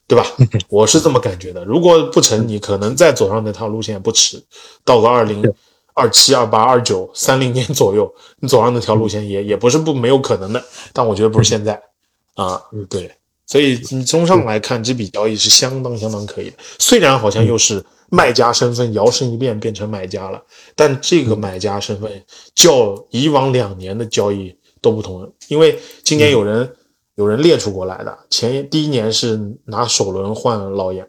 对吧？我是这么感觉的。如果不成，你可能再走上那条路线不迟，到个二零二七、二八、二九、三零年左右，你走上那条路线也也不是不没有可能的。但我觉得不是现在啊，对。所以你综上来看，这笔交易是相当相当可以的。虽然好像又是卖家身份摇身一变变成买家了，但这个买家身份较以往两年的交易都不同了，因为今年有人有人列出过来的，前第一年是拿首轮换老杨，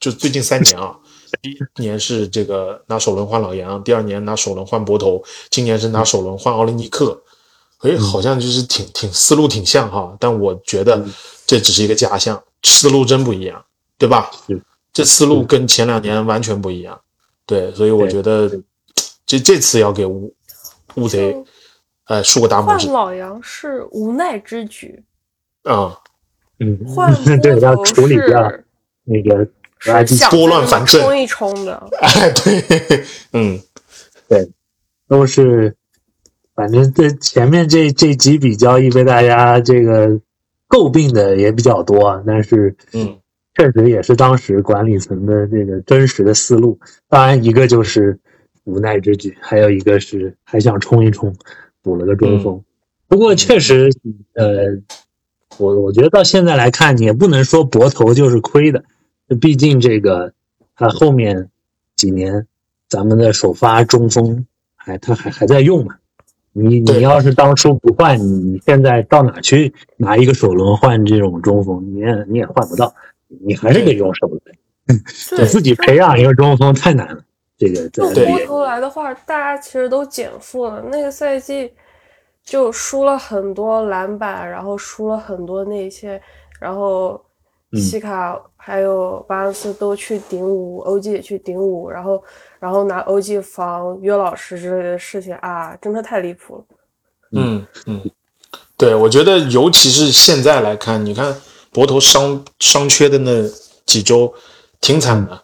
就最近三年啊，第一年是这个拿首轮换老杨，第二年拿首轮换博头，今年是拿首轮换奥林尼克。哎，好像就是挺挺思路挺像哈，但我觉得这只是一个假象，思路真不一样，对吧？这思路跟前两年完全不一样，对，所以我觉得这这次要给乌乌贼，呃，竖个大拇指换老杨是无奈之举，啊、嗯。换 对要处理掉是那个是 IT 想拨乱反正冲一冲的。哎，对，嗯，对都是，反正这前面这这几笔交易被大家这个诟病的也比较多，啊但是嗯，确实也是当时管理层的这个真实的思路。当然，一个就是无奈之举，还有一个是还想冲一冲，补了个中锋。不过确实，呃，我我觉得到现在来看，你也不能说博头就是亏的，毕竟这个他后面几年咱们的首发中锋还他还还在用嘛。你你要是当初不换，你你现在到哪去拿一个首轮换这种中锋？你也你也换不到，你还是得用首轮。对，自己培养一个中锋太难了，这个对 NBA 波头来的话，大家其实都减负了。那个赛季就输了很多篮板，然后输了很多内线，然后嗯西卡还有巴恩斯都去顶五，OG 也去顶五，然后然后拿 OG 防约老师之类的事情啊，真的太离谱了。嗯嗯，对，我觉得尤其是现在来看，你看博头伤伤缺的那几周，挺惨的，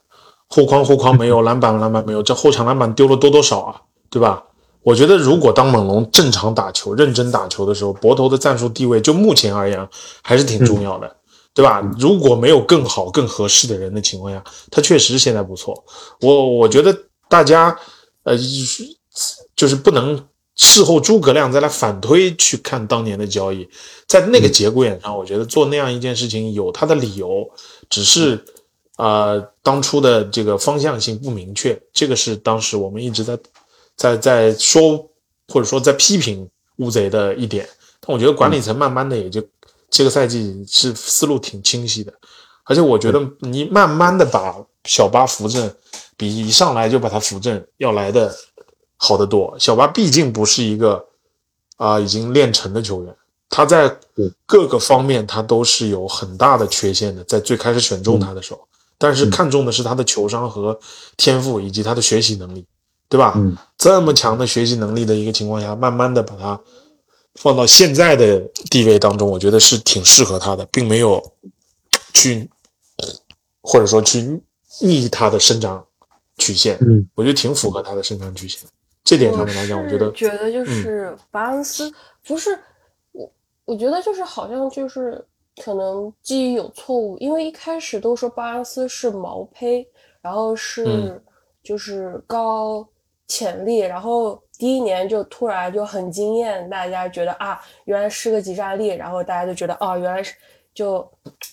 后框护框没有，篮板篮板没有，这后场篮板丢了多多少啊，对吧？我觉得如果当猛龙正常打球、认真打球的时候，博头的战术地位就目前而言还是挺重要的，对吧？如果没有更好、更合适的人的情况下，他确实现在不错。我我觉得大家呃就是不能事后诸葛亮再来反推去看当年的交易，在那个节骨眼上，我觉得做那样一件事情有他的理由，只是。呃，当初的这个方向性不明确，这个是当时我们一直在在在说，或者说在批评乌贼的一点。但我觉得管理层慢慢的也就这个赛季是思路挺清晰的，而且我觉得你慢慢的把小巴扶正，比一上来就把他扶正要来的好得多。小巴毕竟不是一个啊已经练成的球员，他在各个方面他都是有很大的缺陷的，在最开始选中他的时候。但是看中的是他的球商和天赋，以及他的学习能力，对吧？嗯，这么强的学习能力的一个情况下，慢慢的把他放到现在的地位当中，我觉得是挺适合他的，并没有去或者说去逆他的生长曲线。嗯，我觉得挺符合他的生长曲线。这点上面来讲，我觉得觉得就是巴恩斯不是我，我觉得就是好像就是。可能记忆有错误，因为一开始都说巴恩斯是毛胚，然后是就是高潜力，然后第一年就突然就很惊艳，大家觉得啊，原来是个集战力，然后大家就觉得哦，原来是就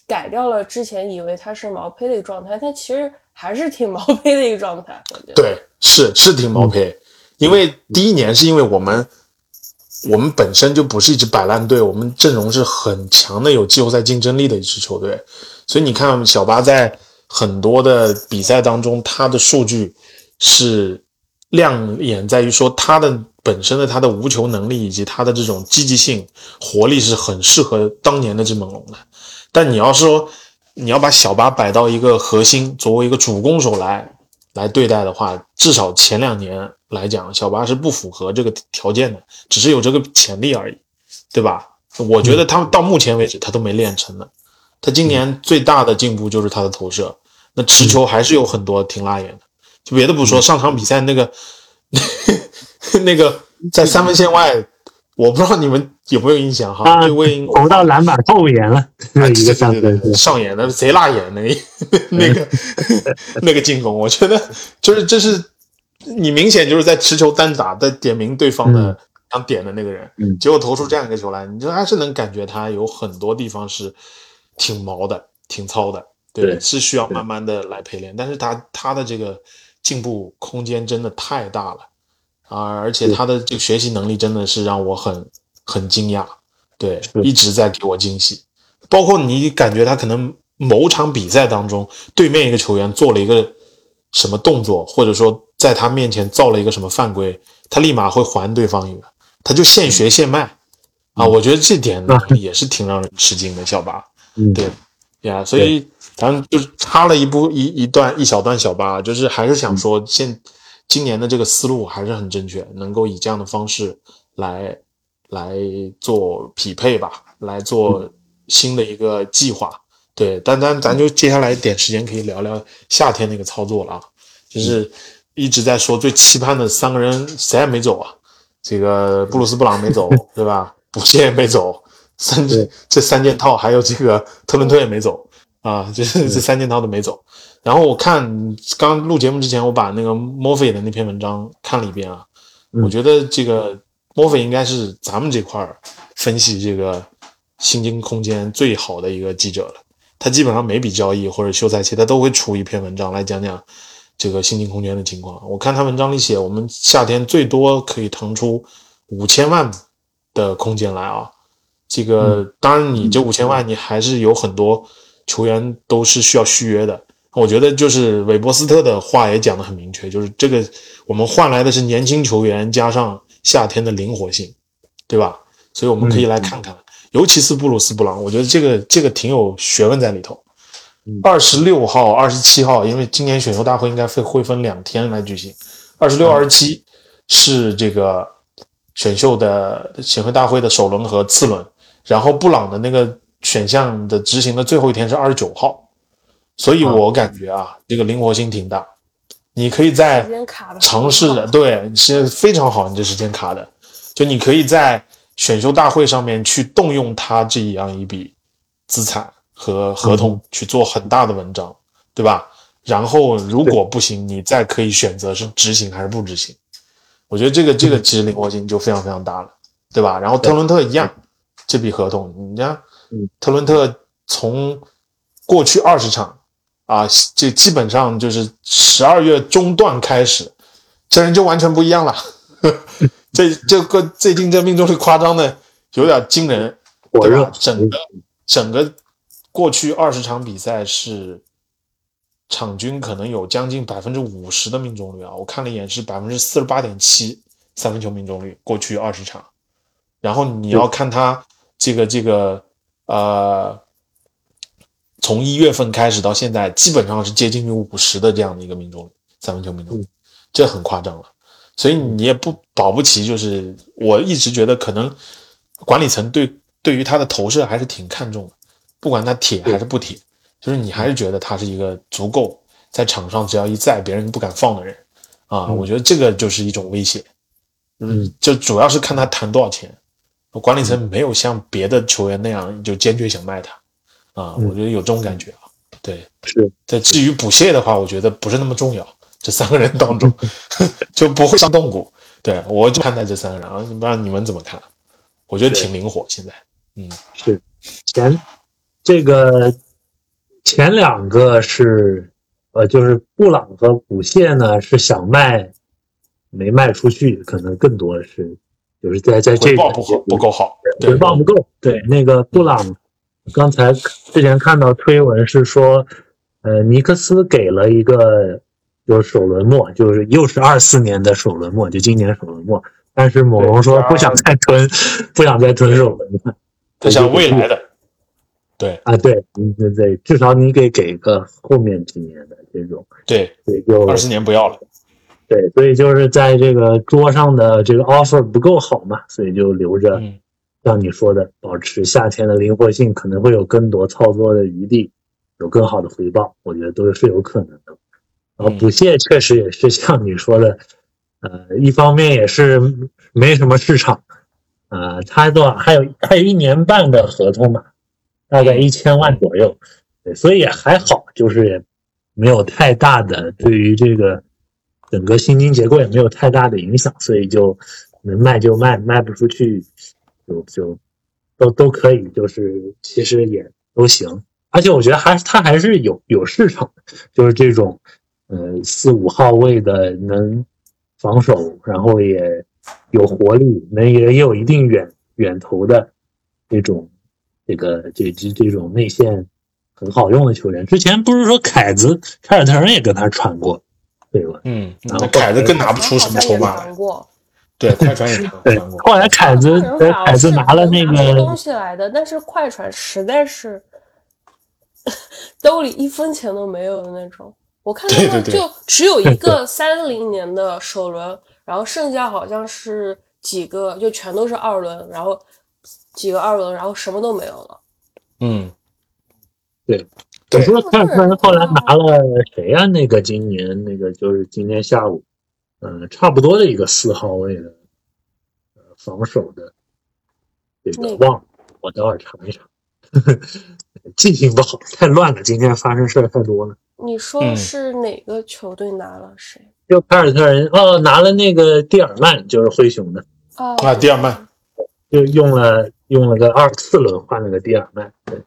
改掉了之前以为他是毛坯的一个状态，但其实还是挺 毛坯的一个状态。对，是是挺毛胚，因为第一年是因为我们。我们本身就不是一支摆烂队，我们阵容是很强的，有季后赛竞争力的一支球队。所以你看，小巴在很多的比赛当中，他的数据是亮眼，在于说他的本身的他的无球能力以及他的这种积极性、活力是很适合当年那只猛龙的。但你要说你要把小巴摆到一个核心，作为一个主攻手来来对待的话，至少前两年。来讲，小巴是不符合这个条件的，只是有这个潜力而已，对吧？我觉得他到目前为止他都没练成呢。他今年最大的进步就是他的投射，那持球还是有很多挺辣眼的。就别的不说，上场比赛那个 那个在三分线外，我不知道你们有没有印象哈？投到篮板后沿了，一个三分上演的贼辣眼 那个那个那个进攻，我觉得就是这是。你明显就是在持球单打，在点名对方的想点的那个人，结果投出这样一个球来，你就还是能感觉他有很多地方是挺毛的、挺糙的，对，是需要慢慢的来陪练。但是他他的这个进步空间真的太大了啊！而且他的这个学习能力真的是让我很很惊讶，对，一直在给我惊喜。包括你感觉他可能某场比赛当中，对面一个球员做了一个什么动作，或者说。在他面前造了一个什么犯规，他立马会还对方一个，他就现学现卖啊！我觉得这点也是挺让人吃惊的，小巴。嗯，对呀，所以咱们就是插了一部一一段一小段小巴，就是还是想说，现今年的这个思路还是很正确，能够以这样的方式来来做匹配吧，来做新的一个计划。对，但咱咱就接下来点时间可以聊聊夏天那个操作了啊，就是。一直在说最期盼的三个人谁也没走啊，这个布鲁斯布朗没走，对吧？补谢也没走，三这三件套还有这个特伦特也没走啊，这这三件套都没走。然后我看刚录节目之前，我把那个墨菲的那篇文章看了一遍啊，我觉得这个墨菲应该是咱们这块儿分析这个薪金空间最好的一个记者了。他基本上每笔交易或者休赛期，他都会出一篇文章来讲讲。这个薪金空间的情况，我看他文章里写，我们夏天最多可以腾出五千万的空间来啊。这个当然，你这五千万，你还是有很多球员都是需要续约的。我觉得就是韦伯斯特的话也讲得很明确，就是这个我们换来的是年轻球员加上夏天的灵活性，对吧？所以我们可以来看看，尤其是布鲁斯布朗，我觉得这个这个挺有学问在里头。二十六号、二十七号，因为今年选秀大会应该会会分两天来举行。二十六、二十七是这个选秀的选秀大会的首轮和次轮，然后布朗的那个选项的执行的最后一天是二十九号，所以我感觉啊，这个灵活性挺大。你可以在尝试的，对，是非常好，你这时间卡的，就你可以在选秀大会上面去动用他这样一笔资产和合同去做很大的文章，对吧？然后如果不行，你再可以选择是执行还是不执行。我觉得这个这个其实灵活性就非常非常大了，对吧？然后特伦特一样，这笔合同，你看嗯，特伦特从过去二十场啊，这基本上就是十二月中段开始，这人就完全不一样了。这这个最近这命中率夸张的有点惊人，火热对吧？整个整个过去二十场比赛是场均可能有将近百分之五十的命中率啊，我看了一眼是百分之四十八点七三分球命中率，过去二十场。然后你要看他这个这个呃，从一月份开始到现在，基本上是接近于五十的这样的一个命中率，三分球命中率，这很夸张了。所以你也不保不齐，就是我一直觉得可能管理层对对于他的投射还是挺看重的，不管他铁还是不铁，就是你还是觉得他是一个足够在场上只要一在，别人不敢放的人啊。我觉得这个就是一种威胁，嗯，就主要是看他谈多少钱。管理层没有像别的球员那样就坚决想卖他啊，嗯我觉得有这种感觉啊。对，是在至于补谢的话，我觉得不是那么重要。这三个人当中 就不会伤动骨。对我就看待这三个人啊，不知道你们怎么看？我觉得挺灵活。现在，嗯，是前这个前两个是呃，就是布朗和补谢呢是想卖，没卖出去，可能更多的是就是在在这个回报不好不够好，对回报不够。对，那个布朗，刚才之前看到推文是说，呃，尼克斯给了一个就是首轮末，就是又是二四年的首轮末，就今年首轮末。但是猛龙说不想再吞，不想再吞首轮了。他想未来的，对啊，对，嗯对对，至少你给给个后面几年的这种，对，对，就二十年不要了。对，所以就是在这个桌上的这个 offer 不够好嘛，所以就留着，嗯。像你说的，保持夏天的灵活性，可能会有更多操作的余地，有更好的回报，我觉得都是有可能的。然后补蟹确实也是像你说的，呃，一方面也是没什么市场，呃，他多少还有还有一年半的合同嘛，大概一千万左右，对，所以也还好，就是也没有太大的对于这个整个薪金结构也没有太大的影响，所以就能卖就卖，卖不出去就就都都可以，就是其实也都行。而且我觉得还是他还是有有市场的，就是这种呃四五号位的能防守，然后也有活力，能也也有一定远远投的这种这个这这这种内线很好用的球员。之前不是说凯子凯尔特人也跟他传过，对吧？嗯，然后凯子更拿不出什么筹码对，快船也 对谈过。后来凯子凯子拿了那个东，西来的，但是快船实在是兜里一分钱都没有的那种。我看他对对对们就只有一个三零年的首轮，然后剩下好像是几个，就全都是二轮，然后几个二轮，然后什么都没有了。嗯，我说凯尔特人后来拿了谁呀、那个今年那个就是今天下午，呃，差不多的一个四号位的，呃，防守的，这个忘了，我等会儿查一查，记性不好，太乱了，今天发生事儿太多了。你说嗯。是哪个球队拿了谁？就凯尔特人哦，拿了那个蒂尔曼，就是灰熊的，哦。啊，蒂尔曼，就用了用了个二四轮换了个蒂尔曼，对，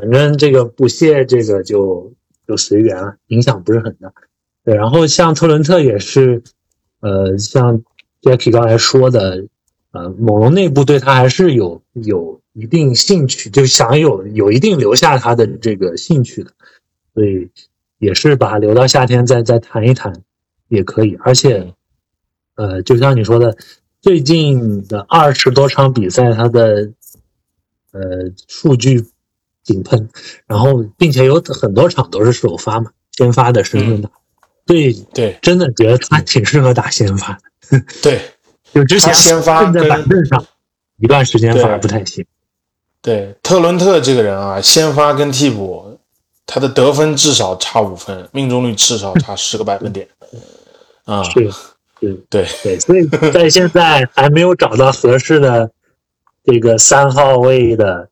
反正这个不屑这个就就随缘了，影响不是很大。对，然后像特伦特也是，呃，像 Jackie 刚才说的，呃，猛龙内部对他还是有有一定兴趣，就想有有一定留下他的这个兴趣的，所以也是把他留到夏天再再谈一谈也可以，而且，呃，就像你说的，最近的二十多场比赛，他的呃数据井喷，然后并且有很多场都是首发嘛，先发的身份打，所以对真的觉得他挺适合打先发的。对就之前先发站在跟板凳上一段时间反而不太行。对，特伦特这个人啊，先发跟替补他的得分至少差五分，命中率至少差十个百分点。啊，是，对对对，所以在现在还没有找到合适的这个三号位的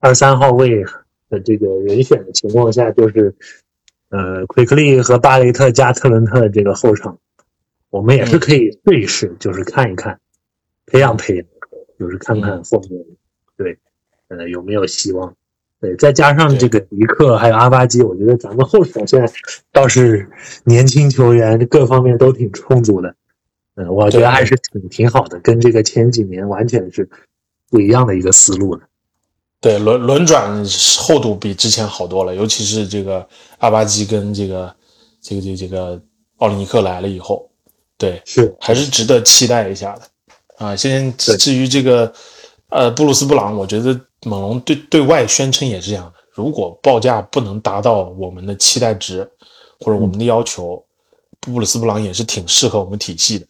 二三号位的这个人选的情况下，就是呃，奎克利和巴雷特加特伦特这个后场，我们也是可以试一试，就是看一看，培养培养，就是看看后面对呃有没有希望。对，再加上这个迪克还有阿巴基，我觉得咱们后场现在倒是年轻球员各方面都挺充足的。嗯，我觉得还是挺挺好的，跟这个前几年完全是不一样的一个思路的。对，轮轮转厚度比之前好多了，尤其是这个阿巴基跟这个这个这个这个奥里尼克来了以后，对，是还是值得期待一下的。啊，现在至于这个呃布鲁斯布朗，我觉得。猛龙对对外宣称也是这样的，如果报价不能达到我们的期待值或者我们的要求，布鲁斯布朗也是挺适合我们体系的，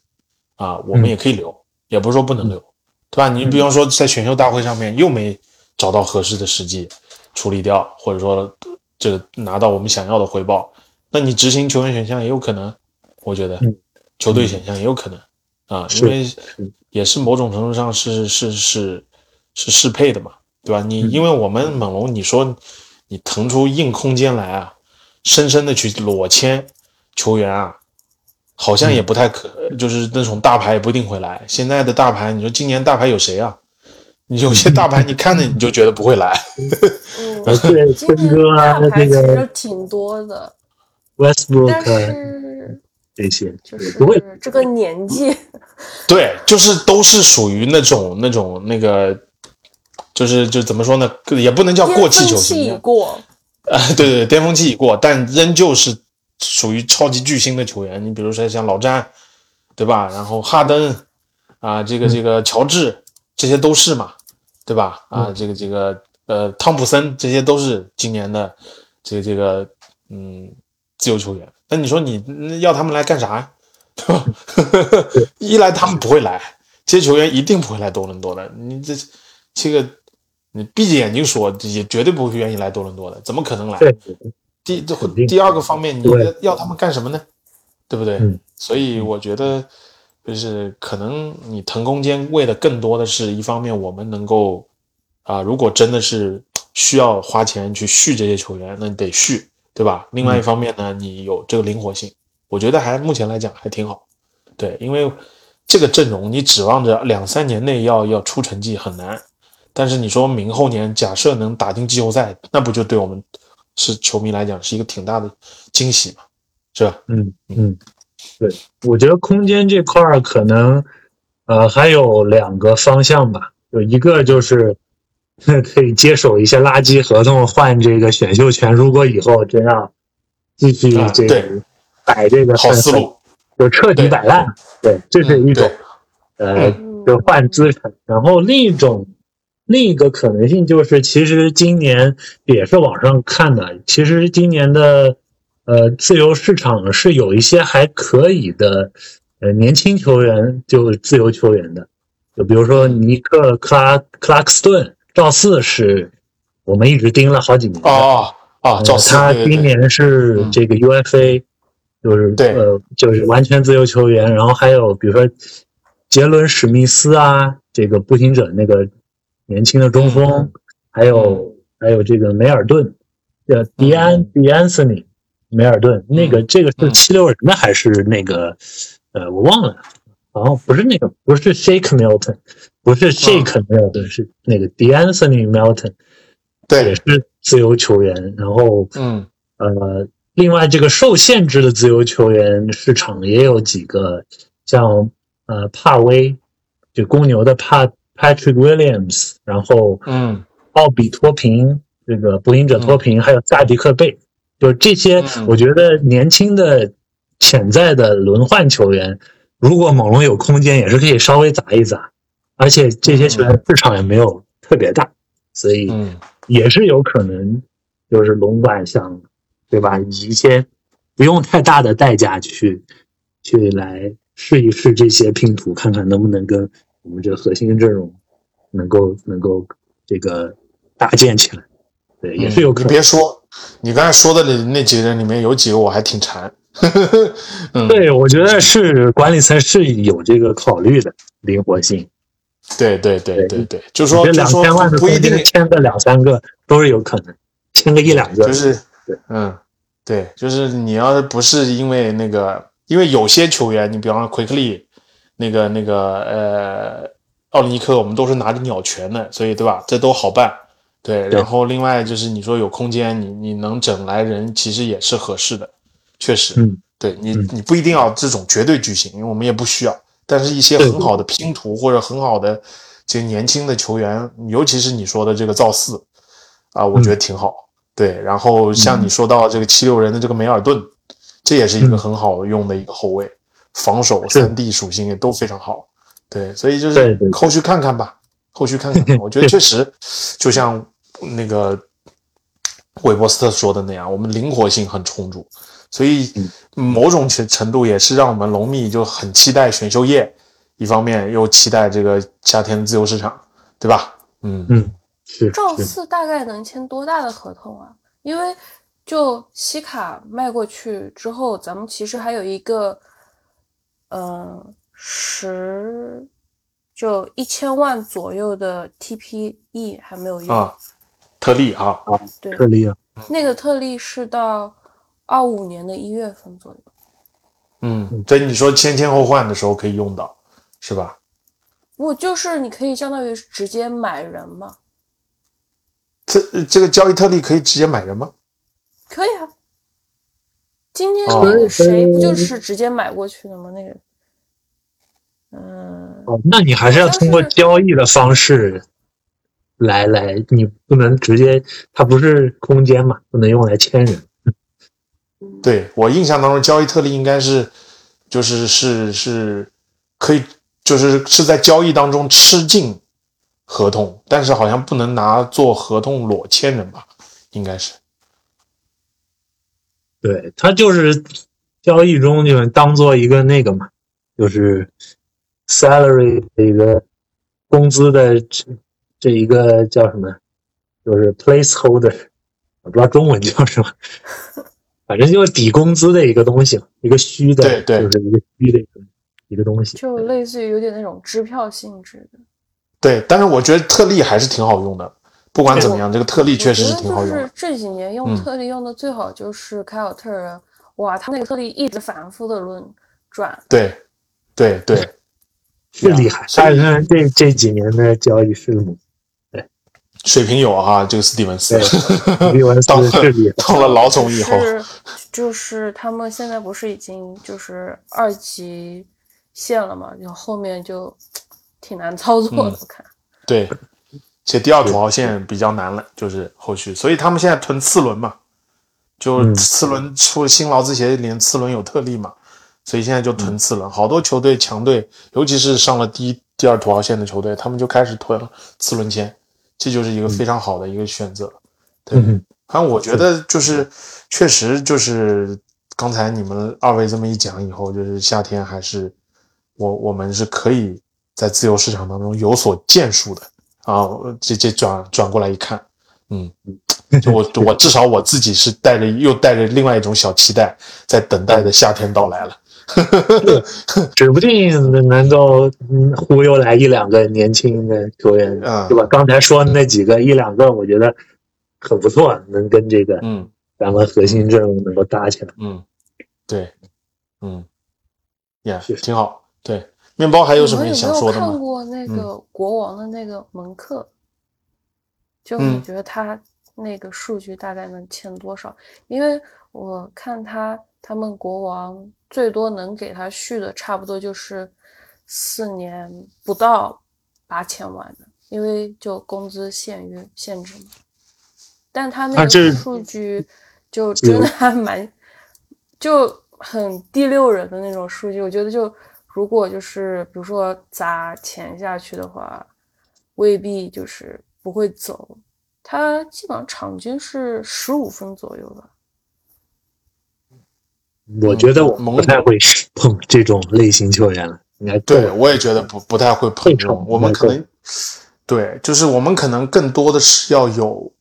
啊，我们也可以留，也不是说不能留，对吧？你比方说在选秀大会上面又没找到合适的时机处理掉，或者说这个拿到我们想要的回报，那你执行球员选项也有可能，我觉得球队选项也有可能啊，因为也是某种程度上是是是是适配的嘛。对吧？你因为我们猛龙，你说你腾出硬空间来啊，深深的去裸签球员啊，好像也不太可，就是那种大牌也不一定会来。现在的大牌，你说今年大牌有谁啊？你有些大牌，你看着你就觉得不会来。嗯，对，今年大牌其实挺多的，Westbrook，但是这些就是不会这个年纪，对，就是都是属于那种那种那个。就是就怎么说呢，也不能叫过气球星，过，啊，对对，巅峰期已过，但仍旧是属于超级巨星的球员。你比如说像老詹，对吧？然后哈登，啊，这个这个乔治，这些都是嘛，对吧？啊，这个这个呃，汤普森，这些都是今年的这个这个嗯自由球员。那你说你要他们来干啥呀？对吧？一来他们不会来，这些球员一定不会来多伦多的。你这这个。你闭着眼睛说，也绝对不会愿意来多伦多的，怎么可能来？第这第二个方面，你要他们干什么呢？对不对？所以我觉得，就是可能你腾空间为的更多的是一方面，我们能够啊，如果真的是需要花钱去续这些球员，那你得续，对吧？另外一方面呢，你有这个灵活性，我觉得还目前来讲还挺好。对，因为这个阵容，你指望着两三年内要要出成绩很难。但是你说明后年假设能打进季后赛，那不就对我们是球迷来讲是一个挺大的惊喜嘛，是吧？嗯嗯，对，我觉得空间这块儿可能呃还有两个方向吧，有一个就是 可以接手一些垃圾合同换这个选秀权，如果以后真要继续这个摆这个好思路，就彻底摆烂，对，这是一种呃就换资产，然后另一种。另一个可能性就是，其实今年也是网上看的，其实今年的呃自由市场是有一些还可以的呃年轻球员，就自由球员的，就比如说尼克克拉克拉克斯顿，赵四是我们一直盯了好几年哦。哦，赵四他今年是这个 UFA，就是呃就是完全自由球员，然后还有比如说杰伦史密斯啊，这个步行者那个。年轻的中锋，还有还有这个梅尔顿，叫迪安迪安森尼，梅尔顿，那个这个是七六人的还是那个？呃，我忘了，好像不是那个，不是 Shake Milton，不是 Shake Milton，是那个 D'Anthony Milton，对，也是自由球员。然后，嗯，呃，另外这个受限制的自由球员市场也有几个，像呃帕威，就公牛的帕。Patrick Williams，然后嗯，奥比托平，这个步行者托平，还有萨迪克贝，就是这些，我觉得年轻的潜在的轮换球员，如果猛龙有空间，也是可以稍微砸一砸，而且这些球员市场也没有特别大，所以也是有可能，就是龙管想，对吧？以一些不用太大的代价去去来试一试这些拼图，看看能不能跟。我们这个核心阵容能够能够这个搭建起来，对，也是有可能。别说，你刚才说的那那几个人里面有几个我还挺馋。嗯，对，我觉得是管理层是有这个考虑的灵活性。对对对对对，就是说，这两千万的不一定签个两三个都是有可能，签个一两个就是对，嗯，对，就是你要是不是因为那个，因为有些球员，你比方说奎克利，那个那个呃奥利尼克，我们都是拿着鸟权的，所以对吧？这都好办。对，然后另外就是你说有空间，你你能整来人，其实也是合适的，确实。嗯，对你你不一定要这种绝对巨星，因为我们也不需要。但是，一些很好的拼图或者很好的这年轻的球员，尤其是你说的这个造四啊，我觉得挺好。对，然后像你说到这个七六人的这个梅尔顿，这也是一个很好用的一个后卫，防守三 D 属性也都非常好。对，所以就是后续看看吧，后续看看。我觉得确实就像那个韦伯斯特说的那样，我们灵活性很充足。所以某种程程度也是让我们龙蜜就很期待选秀业，一方面又期待这个夏天的自由市场，对吧？嗯嗯，是。赵四大概能签多大的合同啊？因为就西卡卖过去之后，咱们其实还有一个，嗯，十就一千万左右的 TPE 还没有用啊，特例啊啊，对，特例啊，那个特例是到。二五年的一月份左右，嗯，所以你说前前后换的时候可以用到，是吧？不就是你可以相当于直接买人嘛？这这个交易特例可以直接买人吗？可以啊。今天那个谁不就是直接买过去的吗？那个，嗯，哦，那你还是要通过交易的方式来来，你不能直接，它不是空间嘛，不能用来签人。对我印象当中，交易特例应该是，就是是是，可以就是是在交易当中吃进合同，但是好像不能拿做合同裸签人吧？应该是。对他就是交易中就当做一个那个嘛，就是 salary 的一个工资的这这一个叫什么？就是 placeholder，我不知道中文叫什么。反正就是抵工资的一个东西，一个虚的，对对，就是一个虚的一个一个东西，就类似于有点那种支票性质的。对，但是我觉得特例还是挺好用的，不管怎么样，这个特例确实是挺好用。就是这几年用特例用的最好就是凯尔特人，哇，他那个特例一直反复的轮转。对，对对，是厉害。凯尔特人这这几年的交易是水平有哈，这个斯蒂文斯，当了当了老总以后，就是他们现在不是已经就是二级线了嘛？就后面就挺难操作的，我看。对，且第二土豪线比较难了，就是后续，所以他们现在囤次轮嘛，就次轮出新劳资协议里次轮有特例嘛，所以现在就囤次轮，好多球队强队，尤其是上了第一、第二土豪线的球队，他们就开始囤次轮签。这就是一个非常好的一个选择，对。反正我觉得就是，确实就是刚才你们二位这么一讲以后，就是夏天还是我我们是可以在自由市场当中有所建树的啊。这这转转过来一看，嗯，就我我至少我自己是带着又带着另外一种小期待，在等待着夏天到来了。指不定能够忽悠来一两个年轻的球员，对吧？刚才说那几个一两个，我觉得很不错，能跟这个嗯咱们核心阵容能够搭起来。嗯，对，嗯，也挺好。对，面包还有什么想说的吗？看过那个国王的那个蒙克，就你觉得他那个数据大概能欠多少？因为我看他他们国王。最多能给他续的，差不多就是四年不到八千万的，因为就工资限约限制嘛。但他那个数据就真的还蛮，就很第六人的那种数据。我觉得就如果就是比如说砸钱下去的话，未必就是不会走。他基本上场均是十五分左右吧。我觉得我们不太会碰这种类型球员了，应该对我也觉得不不太会碰这种。我们可能对，就是我们可能更多的是要有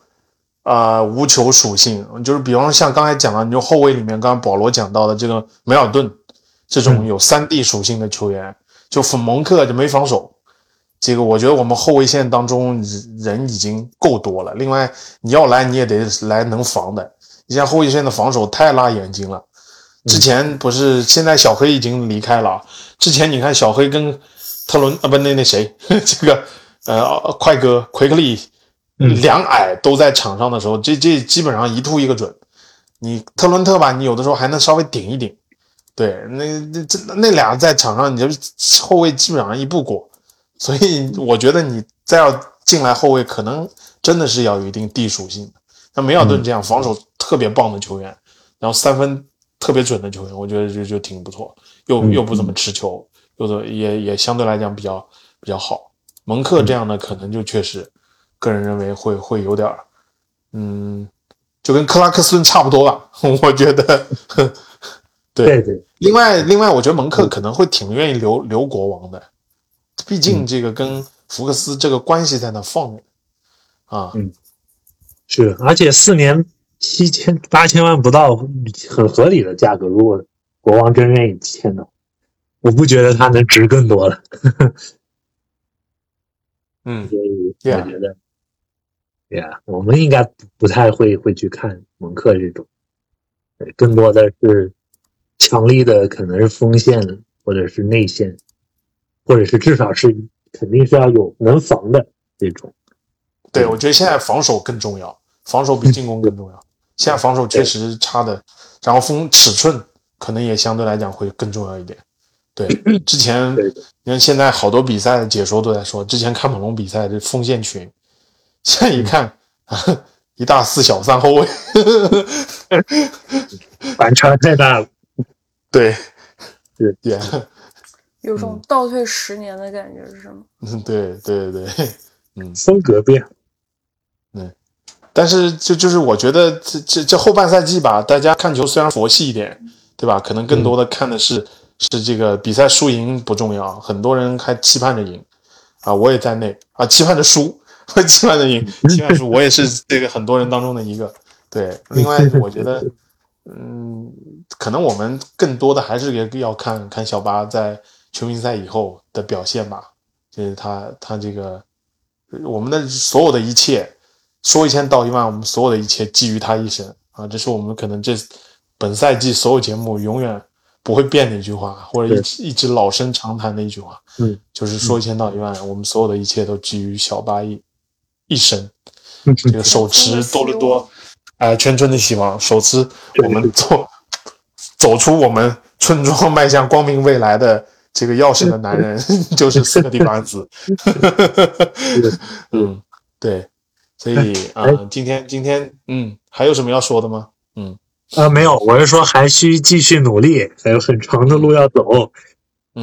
啊、无球属性，就是比方说像刚才讲的，你就后卫里面，刚刚保罗讲到的这个梅尔顿这种有三 D 属性的球员，就粉蒙克就没防守。这个我觉得我们后卫线当中人已经够多了，另外你要来你也得来能防的。你像后卫线的防守太辣眼睛了。之前不是，现在小黑已经离开了啊。之前你看小黑跟特伦啊，不那那谁，这个呃快哥奎克利两矮都在场上的时候，这这基本上一突一个准。你特伦特吧，你有的时候还能稍微顶一顶。对，那那这那俩在场上，你就是后卫基本上一步过。所以我觉得你再要进来后卫，可能真的是要有一定地属性的。像梅尔顿这样防守特别棒的球员，然后三分特别准的球员，我觉得就就挺不错，又又不怎么持球，又的也也相对来讲比较比较好。蒙克这样的可能就确实，个人认为会会有点儿，嗯，就跟克拉克森差不多吧，我觉得。对对对，另外另外，我觉得蒙克可能会挺愿意留留国王的。毕竟这个跟福克斯这个关系在那放着。啊，嗯，是，而且四年七千八千万不到，很合理的价格。如果国王真愿意签的话，我不觉得他能值更多了。嗯，所以我觉得，对呀，我们应该不太会会去看蒙克这种，对，更多的是强力的，可能是锋线或者是内线。或者是至少是肯定是要有能防的这种。对，我觉得现在防守更重要，防守比进攻更重要。现在防守确实差的，然后锋尺寸可能也相对来讲会更重要一点。对，之前你看现在好多比赛的解说都在说，之前看猛龙比赛的锋线群，现在一看啊，一大四小三后卫，反差太大了。对，对点。有种倒退十年的感觉是吗？嗯，对对对，嗯，风格变，对，但是就就是我觉得这这这后半赛季吧，大家看球虽然佛系一点，对吧？可能更多的看的是是这个比赛输赢不重要，很多人还期盼着赢啊，我也在内啊，期盼着输，期盼着赢，期盼输，我也是这个很多人当中的一个。对，另外我觉得，嗯，可能我们更多的还是也要看看小巴在。全明星赛以后的表现吧，就是他他这个我们的所有的一切，说一千道一万，我们所有的一切基于他一身啊！这是我们可能这本赛季所有节目永远不会变的一句话，或者一直一直老生常谈的一句话。嗯，就是说一千道一万，我们所有的一切都基于小八一一身。这个手持多伦多，哎，全村的希望，手持我们走走出我们村庄，迈向光明未来的。这个钥匙的男人 就是斯科蒂巴斯，嗯，对，所以啊，今天今天嗯，还有什么要说的吗？嗯，啊，没有，我是说还需继续努力，还有很长的路要走。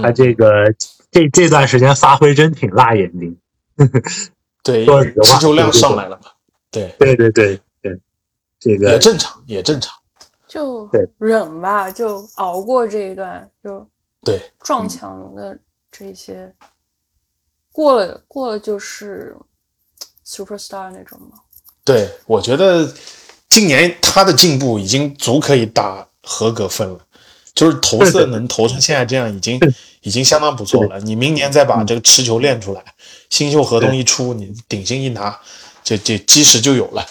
他这个这这段时间发挥真挺辣眼睛，对，需求量上来了嘛？对，对对对对，这个也正常，也正常，就忍吧，就熬过这一段，就。对撞墙的这些过了过了就是 super star 那种吗？对，我觉得今年他的进步已经足可以打合格分了，就是投射 能投成现在这样，已经已经相当不错了。你明年再把这个持球练出来，新秀合同一出，你顶薪一拿，这这基石就有了，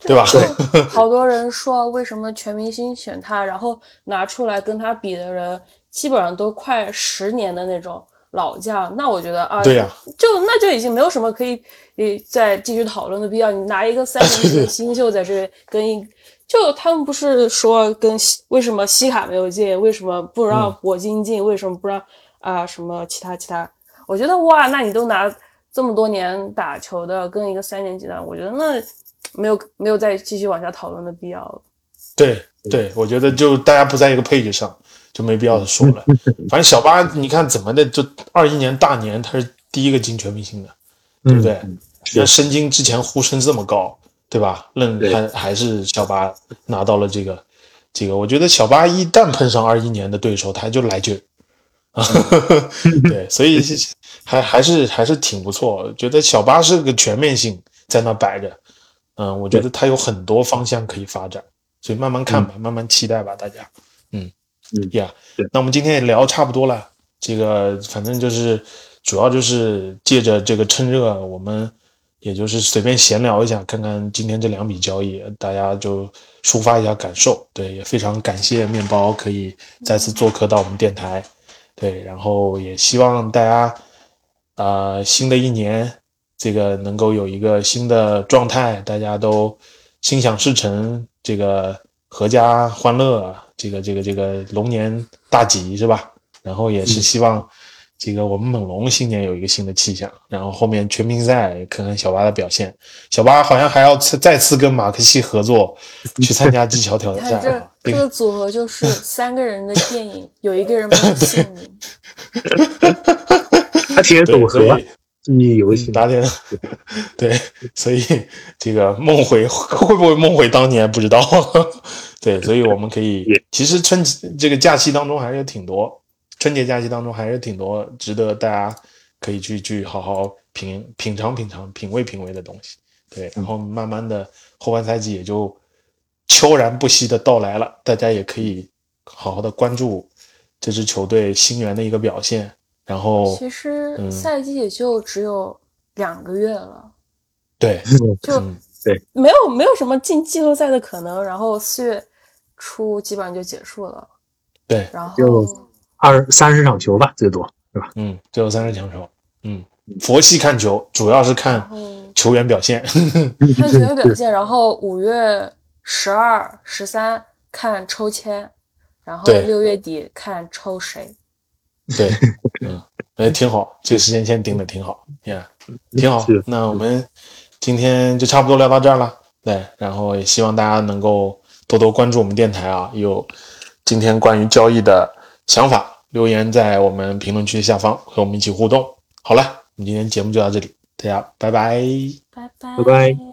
对吧？好多人说为什么全明星选他，然后拿出来跟他比的人。基本上都快十年的那种老将，那我觉得啊，对呀，就那就已经没有什么可以以再继续讨论的必要。你拿一个三年级的新秀在这跟一，就他们不是说跟为什么西卡没有进，为什么不让铂金进，为什么不让啊什么其他其他？我觉得哇，那你都拿这么多年打球的跟一个三年级的，我觉得那没有没有再继续往下讨论的必要了。对对，我觉得就大家不在一个配置上。就没必要说了。反正小巴，你看怎么的，就二一年大年他是第一个进全明星的，对不对？那申京之前呼声这么高，对吧？愣还还是小巴拿到了这个这个。我觉得小巴一旦碰上二一年的对手，他就来劲啊。对，所以还还是还是挺不错。觉得小巴是个全面性在那摆着嗯，我觉得他有很多方向可以发展，所以慢慢看吧，慢慢期待吧，大家。嗯嗯呀对那我们今天也聊差不多了，这个反正就是主要就是借着这个趁热，我们也就是随便闲聊一下，看看今天这两笔交易，大家就抒发一下感受。对，也非常感谢面包可以再次做客到我们电台。对，然后也希望大家，呃，新的一年这个能够有一个新的状态，大家都心想事成，这个阖家欢乐，这个这个这个龙年大吉是吧？然后也是希望这个我们猛龙新年有一个新的气象，然后后面全明星赛看看小巴的表现，小巴好像还要次再次跟马克西合作 去参加技巧挑战啊，这个这个组合就是三个人的电影，有一个人没有 姓名。他挺组合对所以竞技游戏，打点，对，所以这个梦回 会不会梦回当年不知道，对，所以我们可以，其实春节这个假期当中还是有挺多，春节假期当中还是挺多值得大家可以去去好好品品尝品尝品味品味的东西，对，然后慢慢的后半赛季也就悄然不息的到来了，大家也可以好好的关注这支球队新援的一个表现，然后其实嗯赛季也就只有两个月了，对，就对没有没有什么进季后赛的可能。然后四月初基本上就结束了，对，然后就二三十场球吧，最多是吧？嗯，最后三十场球，嗯，佛系看球，主要是看球员表现。看球员表现，然后五月十二、十三看抽签，然后对六月底看抽谁。对，嗯，哎，挺好，这个时间线定的挺好，呀、挺好。那我们今天就差不多聊到这儿了，对，然后也希望大家能够多多关注我们电台啊，有今天关于交易的想法，留言在我们评论区下方和我们一起互动。好了，我们今天节目就到这里，大家拜拜。拜拜拜拜